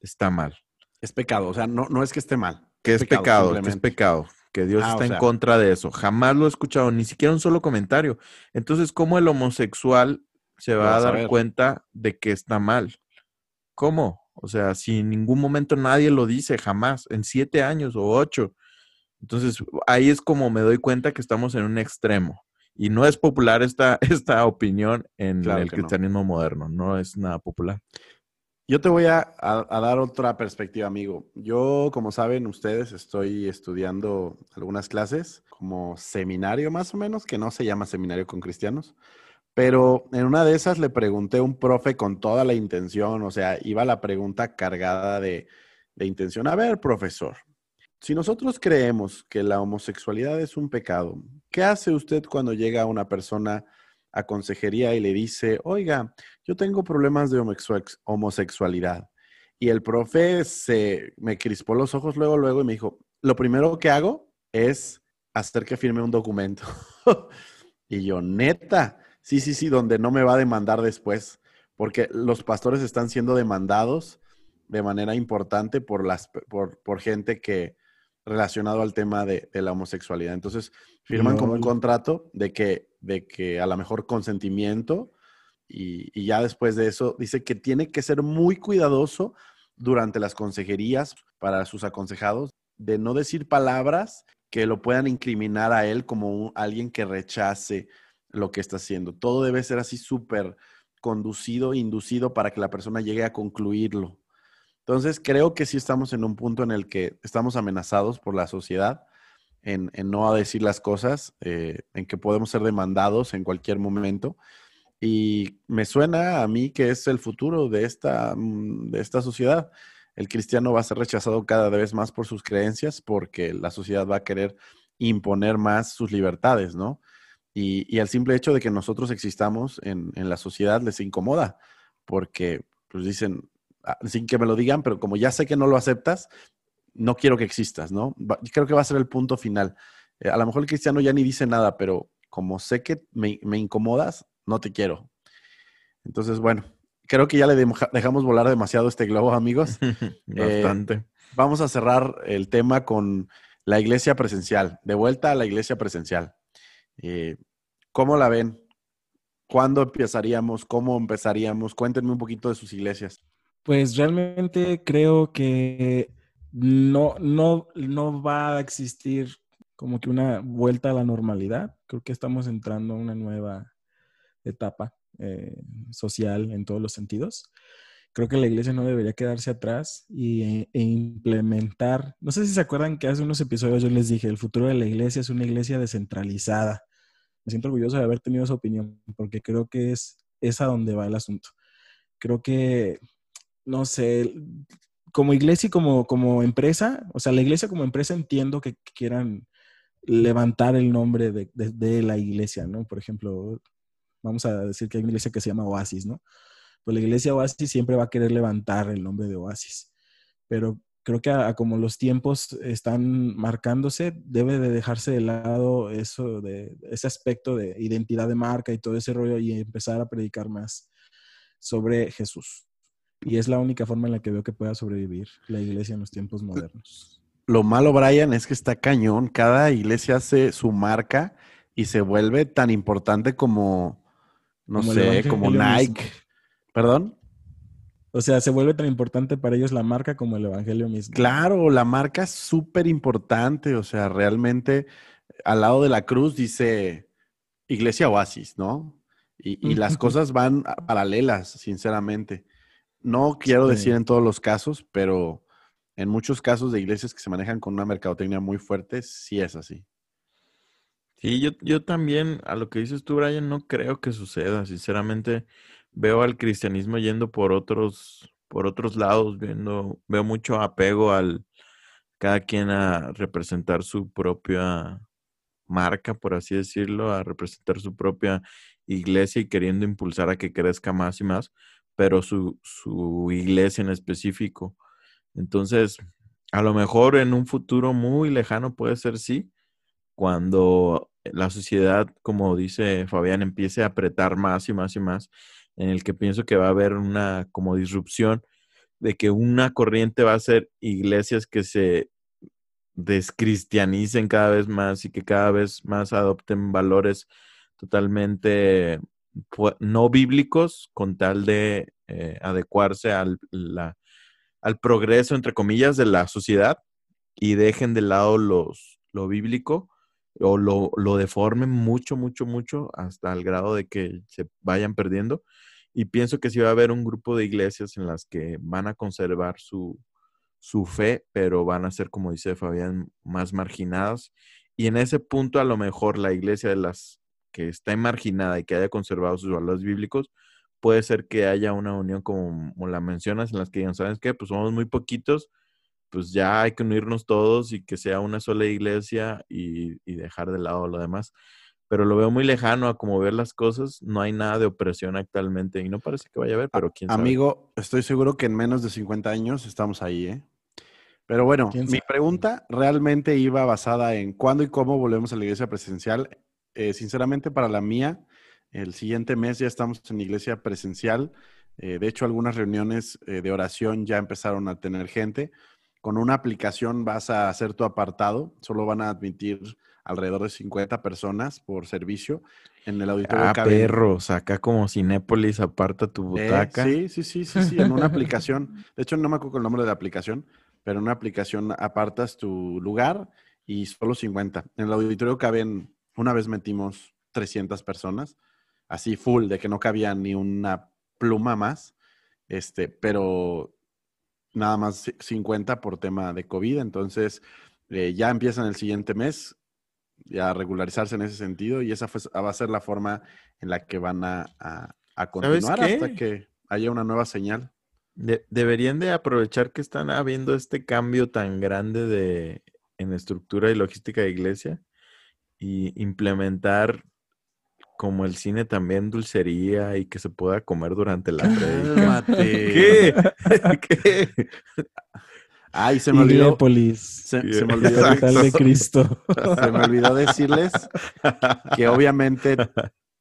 está mal. Es pecado, o sea, no, no es que esté mal. Que es, pecado, que es pecado, que Dios ah, está en contra de eso. Jamás lo he escuchado, ni siquiera un solo comentario. Entonces, ¿cómo el homosexual se va a dar cuenta de que está mal? ¿Cómo? O sea, si en ningún momento nadie lo dice, jamás, en siete años o ocho. Entonces, ahí es como me doy cuenta que estamos en un extremo. Y no es popular esta, esta opinión en el cristianismo moderno, no es nada popular. Yo te voy a, dar otra perspectiva, amigo. Yo, como saben ustedes, estoy estudiando algunas clases como seminario más o menos, que no se llama seminario con cristianos, pero en una de esas le pregunté a un profe con toda la intención, o sea, iba la pregunta cargada de, de intención. A ver, profesor, si nosotros creemos que la homosexualidad es un pecado, ¿qué hace usted cuando llega una persona a consejería y le dice, oiga, yo tengo problemas de homosexualidad. Y el profe se me crispó los ojos luego, luego y me dijo, lo primero que hago es hacer que firme un documento. y yo, neta, sí, sí, sí, donde no me va a demandar después, porque los pastores están siendo demandados de manera importante por, las, por, por gente que relacionado al tema de, la homosexualidad. Entonces, firman como un contrato de que, de que a lo mejor consentimiento y, ya después de eso dice que tiene que ser muy cuidadoso durante las consejerías para sus aconsejados de no decir palabras que lo puedan incriminar a él como alguien que rechace lo que está haciendo. Todo debe ser así súper conducido, inducido para que la persona llegue a concluirlo. Entonces, creo que sí estamos en un punto en el que estamos amenazados por la sociedad en, no decir las cosas, eh, en que podemos ser demandados en cualquier momento. Y me suena a mí que es el futuro de esta, mm, de esta sociedad. El cristiano va a ser rechazado cada vez más por sus creencias porque la sociedad va a querer imponer más sus libertades, ¿no? Y, y el simple hecho de que nosotros existamos en, en la sociedad les incomoda porque pues dicen, Ah, sin que me lo digan, pero como ya sé que no lo aceptas, no quiero que existas, ¿no? Creo que va a ser el punto final. Eh, a lo mejor el cristiano ya ni dice nada, pero como sé que me, incomodas, no te quiero. Entonces, bueno, creo que ya le dejamos volar demasiado este globo, amigos. Eh, Bastante. vamos a cerrar el tema con la iglesia presencial. De vuelta a la iglesia presencial. Eh, ¿Cómo la ven? ¿Cuándo empezaríamos? ¿Cómo empezaríamos? Cuéntenme un poquito de sus iglesias. Pues realmente creo que no, no, no va a existir como que una vuelta a la normalidad. Creo que estamos entrando a una nueva etapa eh, social en todos los sentidos. Creo que la iglesia no debería quedarse atrás y, e, e implementar, no sé si se acuerdan que hace unos episodios yo les dije, el futuro de la iglesia es una iglesia descentralizada. Me siento orgulloso de haber tenido esa opinión porque creo que es, es a donde va el asunto. Creo que no sé, como iglesia y como, como empresa, o sea, la iglesia como empresa entiendo que quieran levantar el nombre de, la iglesia, ¿no? Por ejemplo, vamos a decir que hay una iglesia que se llama Oasis, ¿no? Pues la iglesia Oasis siempre va a querer levantar el nombre de Oasis, pero creo que como los tiempos están marcándose, debe de dejarse de lado eso de ese aspecto de identidad de marca y todo ese rollo y empezar a predicar más sobre Jesús. Y es la única forma en la que veo que pueda sobrevivir la iglesia en los tiempos modernos. Lo malo, Brian, es que está cañón. Cada iglesia hace su marca y se vuelve tan importante como, no sé, como Nike. ¿Perdón? O sea, se vuelve tan importante para ellos la marca como el evangelio mismo. Claro, la marca es súper importante. O sea, realmente al lado de la cruz dice Iglesia Oasis, ¿no? Y, y las cosas van paralelas, sinceramente. No quiero decir en todos los casos, pero en muchos casos de iglesias que se manejan con una mercadotecnia muy fuerte, sí es así. Sí, yo, yo también, a lo que dices tú, Brian, no creo que suceda. Sinceramente, veo al cristianismo yendo por otros, por otros lados, viendo, veo mucho apego al, cada quien a representar su propia marca, por así decirlo, a representar su propia iglesia y queriendo impulsar a que crezca más y más, pero su, su iglesia en específico. Entonces, a lo mejor en un futuro muy lejano puede ser sí, cuando la sociedad, como dice Fabián, empiece a apretar más y más y más, en el que pienso que va a haber una como disrupción de que una corriente va a ser iglesias que se descristianicen cada vez más y que cada vez más adopten valores totalmente no bíblicos con tal de eh, adecuarse al, al progreso, entre comillas, de la sociedad y dejen de lado los, lo bíblico o lo, lo deformen mucho, mucho, mucho hasta el grado de que se vayan perdiendo. Y pienso que sí va a haber un grupo de iglesias en las que van a conservar su, su fe, pero van a ser, como dice Fabián, más marginadas. Y en ese punto, a lo mejor la iglesia de las que está marginada y que haya conservado sus valores bíblicos, puede ser que haya una unión como, la mencionas, en las que digan, ¿sabes qué? Pues somos muy poquitos, pues ya hay que unirnos todos y que sea una sola iglesia y, y dejar de lado lo demás. Pero lo veo muy lejano a como ver las cosas. No hay nada de opresión actualmente y no parece que vaya a haber, pero quién sabe. Amigo, estoy seguro que en menos de 50 años estamos ahí, ¿eh? Pero bueno, mi pregunta realmente iba basada en cuándo y cómo volvemos a la iglesia presencial. Eh, sinceramente, para la mía, el siguiente mes ya estamos en iglesia presencial. Eh, de hecho, algunas reuniones eh, de oración ya empezaron a tener gente. Con una aplicación vas a hacer tu apartado. Solo van a admitir alrededor de 50 personas por servicio. En el auditorio ah, perros, acá como Cinépolis aparta tu butaca. sí, sí, sí, sí, sí, en una aplicación. De hecho, no me acuerdo el nombre de la aplicación, pero en una aplicación apartas tu lugar y solo 50. En el auditorio caben, una vez metimos 300 personas, así full, de que no cabía ni una pluma más, este, pero nada más 50 por tema de COVID. Entonces, eh, ya empiezan el siguiente mes a regularizarse en ese sentido y esa va a ser la forma en la que van a, a continuar hasta que haya una nueva señal deberían de aprovechar que están habiendo este cambio tan grande de, en estructura y logística de iglesia y implementar como el cine también dulcería y que se pueda comer durante la predica. ¿Qué? ¿Qué? Ay, se me olvidó. Se, se, me olvidó. de Cristo. Se me olvidó decirles que obviamente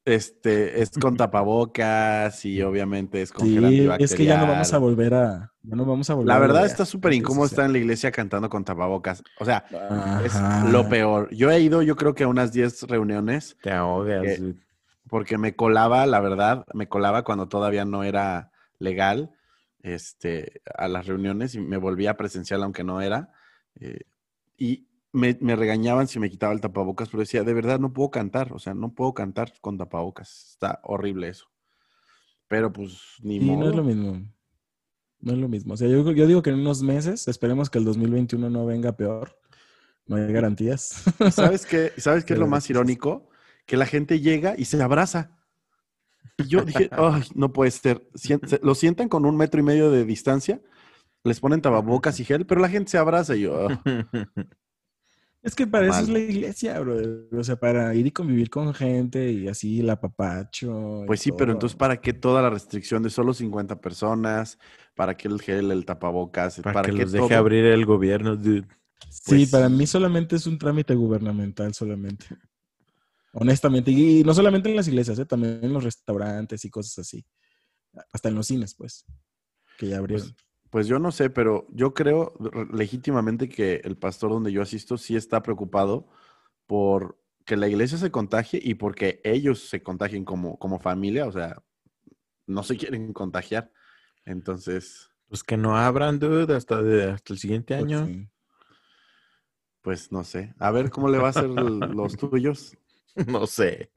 este, es con tapabocas y obviamente es con sí, Es que ya no vamos a volver a. Ya no vamos a volver La verdad está súper incómodo estar en la iglesia cantando con tapabocas. O sea, es lo peor. Yo he ido, yo creo que a unas 10 reuniones. Te ahogas. porque me colaba, la verdad, me colaba cuando todavía no era legal este, a las reuniones y me volvía presencial aunque no era. Eh, y me, regañaban si me quitaba el tapabocas, pero decía, de verdad no puedo cantar, o sea, no puedo cantar con tapabocas. Está horrible eso. Pero pues ni modo. No es lo mismo. No es lo mismo. O sea, yo, yo, digo que en unos meses, esperemos que el 2021 no venga peor. No hay garantías. ¿Sabes qué, ¿Sabes qué es lo más irónico? Que la gente llega y se abraza. Y yo dije, ay, no puede ser. Lo sientan con un metro y medio de distancia, les ponen tapabocas y gel, pero la gente se abraza y yo. Ah". Es que para eso es la iglesia, bro. O sea, para ir y convivir con gente y así el apapacho. Pues sí, pero entonces, ¿para qué toda la restricción de solo 50 personas? ¿Para qué el gel, el tapabocas? Para, que los deje abrir el gobierno, dude. Sí, pues para mí solamente es un trámite gubernamental, solamente. Honestamente. Y no solamente en las iglesias, ¿eh? también en los restaurantes y cosas así. Hasta en los cines, pues. Que ya abrieron. Pues, pues yo no sé, pero yo creo legítimamente que el pastor donde yo asisto sí está preocupado por que la iglesia se contagie y porque ellos se contagien como, como familia, o sea, no se quieren contagiar. Entonces. Pues que no abran, dude, hasta, hasta el siguiente pues año. Pues, no sé. A ver cómo le va a hacer los tuyos. No sé.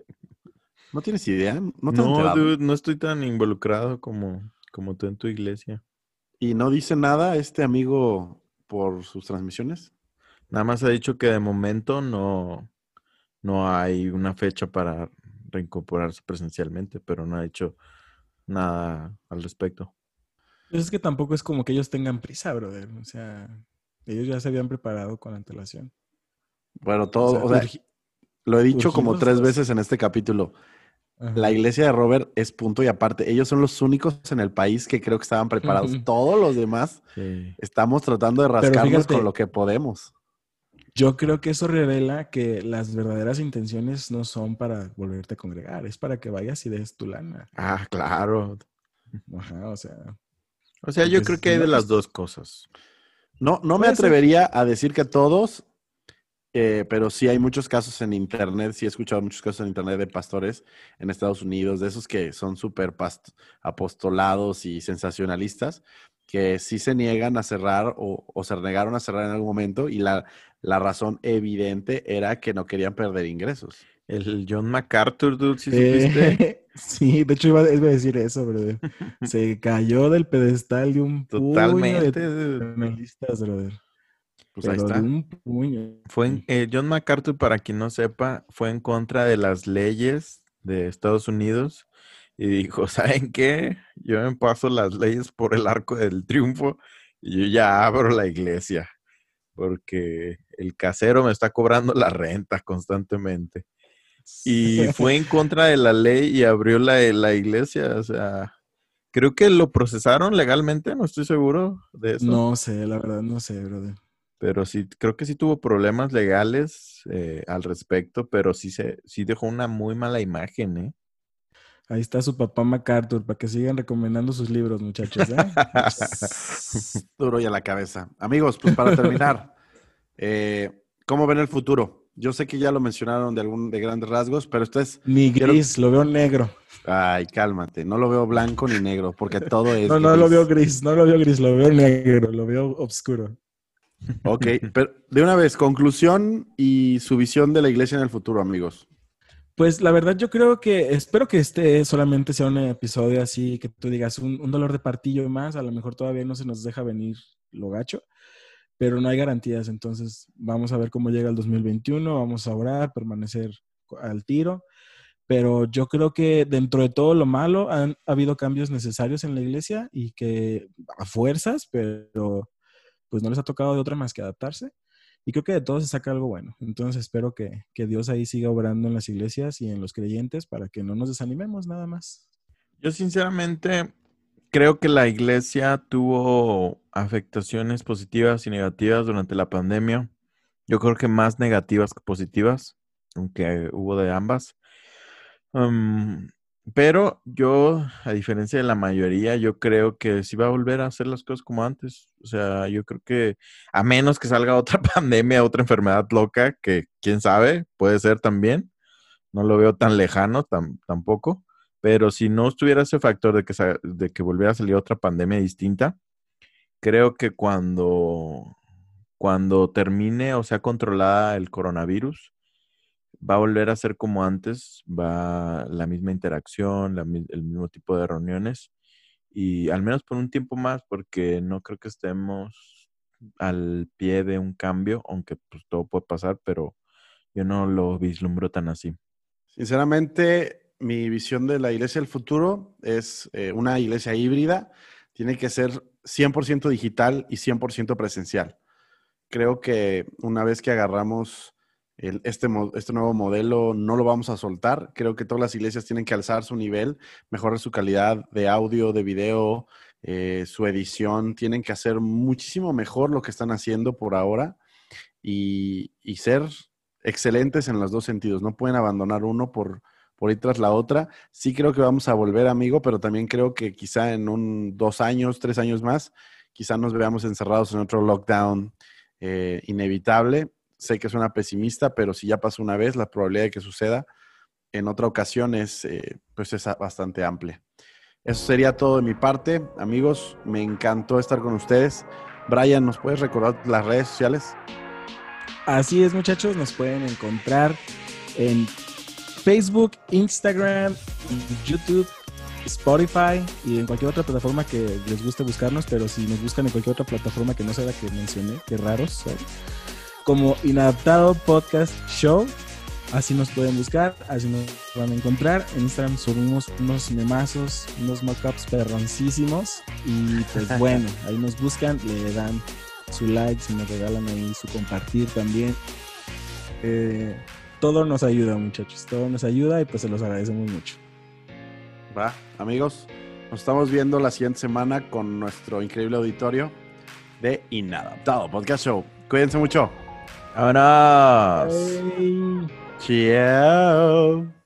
¿No tienes idea? No, no dude, no estoy tan involucrado como, como tú en tu iglesia. ¿Y no dice nada este amigo por sus transmisiones? Nada más ha dicho que de momento no, no hay una fecha para reincorporarse presencialmente, pero no ha dicho nada al respecto. Pues es que tampoco es como que ellos tengan prisa, brother. O sea, Ellos ya se habían preparado con antelación. Bueno, todo, o sea, lo he dicho como tres veces en este capítulo. La iglesia de Robert es punto y aparte. Ellos son los únicos en el país que creo que estaban preparados. Todos los demás estamos tratando de rascarnos con lo que podemos. Yo creo que eso revela que las verdaderas intenciones no son para volverte a congregar, es para que vayas y des tu lana. Ah, claro. Ajá, o sea. O sea, yo creo que hay de las dos cosas. No, no me atrevería a decir que todos, eh, pero sí hay muchos casos en internet, sí he escuchado muchos casos en internet de pastores en Estados Unidos, de esos que son súper apostolados y sensacionalistas, que sí se niegan a cerrar o, se negaron a cerrar en algún momento y la, la, razón evidente era que no querían perder ingresos. El John MacArthur, dude, ¿sí supiste? sí, de hecho iba, a decir eso, brother. Se cayó del pedestal de un Totalmente. puño de brother. Pues ahí está. Fue en, eh, John MacArthur, para quien no sepa, fue en contra de las leyes de Estados Unidos y dijo, ¿saben qué? Yo me paso las leyes por el arco del triunfo y yo ya abro la iglesia porque el casero me está cobrando la renta constantemente. Y fue en contra de la ley y abrió la, la iglesia, o sea, creo que lo procesaron legalmente, no estoy seguro de eso. No sé, la verdad no sé, brother pero sí, creo que sí tuvo problemas legales eh, al respecto, pero sí, se, sí dejó una muy mala imagen, ¿eh? Ahí está su papá MacArthur, para que sigan recomendando sus libros, muchachos. ¿eh? Duro y a la cabeza. Amigos, pues para terminar, eh, ¿cómo ven el futuro? Yo sé que ya lo mencionaron de algún de grandes rasgos, pero esto es... Ni gris, lo veo negro. Ay, cálmate, no lo veo blanco ni negro, porque todo es... No, no lo veo gris, no lo veo gris, lo veo negro, lo veo oscuro. Ok, pero de una vez, conclusión y su visión de la iglesia en el futuro, amigos. Pues la verdad yo creo que, espero que este solamente sea un episodio así, que tú digas un, dolor de partillo más, a lo mejor todavía no se nos deja venir lo gacho, pero no hay garantías, entonces vamos a ver cómo llega el 2021, vamos a orar, permanecer al tiro, pero yo creo que dentro de todo lo malo han habido cambios necesarios en la iglesia y que a fuerzas, pero pues no les ha tocado de otra más que adaptarse. Y creo que de todo se saca algo bueno. Entonces espero que, Dios ahí siga obrando en las iglesias y en los creyentes para que no nos desanimemos nada más. Yo sinceramente creo que la iglesia tuvo afectaciones positivas y negativas durante la pandemia. Yo creo que más negativas que positivas, aunque hubo de ambas. Pero yo, a diferencia de la mayoría, yo creo que sí va a volver a hacer las cosas como antes. O sea, yo creo que a menos que salga otra pandemia, otra enfermedad loca, que quién sabe, puede ser también. No lo veo tan lejano tampoco. Pero si no estuviera ese factor de que, de que volviera a salir otra pandemia distinta, creo que cuando, cuando termine o sea controlada el coronavirus, va a volver a ser como antes, va la misma interacción, el mismo tipo de reuniones y al menos por un tiempo más, porque no creo que estemos al pie de un cambio, aunque pues todo puede pasar, pero yo no lo vislumbro tan así. Sinceramente, mi visión de la iglesia del futuro es eh, una iglesia híbrida, tiene que ser 100% digital y 100% presencial. Creo que una vez que agarramos este, este nuevo modelo no lo vamos a soltar. Creo que todas las iglesias tienen que alzar su nivel, mejorar su calidad de audio, de video, eh, su edición. Tienen que hacer muchísimo mejor lo que están haciendo por ahora y, ser excelentes en los dos sentidos. No pueden abandonar uno por, por ir tras la otra. Sí creo que vamos a volver, amigo, pero también creo que quizá en un dos años, tres años más, quizá nos veamos encerrados en otro lockdown eh, inevitable sé que suena pesimista, pero si ya pasó una vez, la probabilidad de que suceda en otra ocasión es, eh, pues es bastante amplia. Eso sería todo de mi parte. Amigos, me encantó estar con ustedes. Brian, ¿nos puedes recordar las redes sociales? Así es, muchachos, nos pueden encontrar en Facebook, Instagram, YouTube, Spotify y en cualquier otra plataforma que les guste buscarnos, pero si nos buscan en cualquier otra plataforma que no sea la que mencioné, qué raros son como Inadaptado Podcast Show. Así nos pueden buscar, así nos van a encontrar. En Instagram subimos unos memazos, unos mockups perroncísimos. Y pues bueno, ahí nos buscan, le dan su like, si nos regalan ahí su compartir también. Eh, todo nos ayuda, muchachos. Todo nos ayuda y pues se los agradecemos mucho. Va, amigos, nos estamos viendo la siguiente semana con nuestro increíble auditorio de Inadaptado Podcast Show. Cuídense mucho. Anas. Tchau.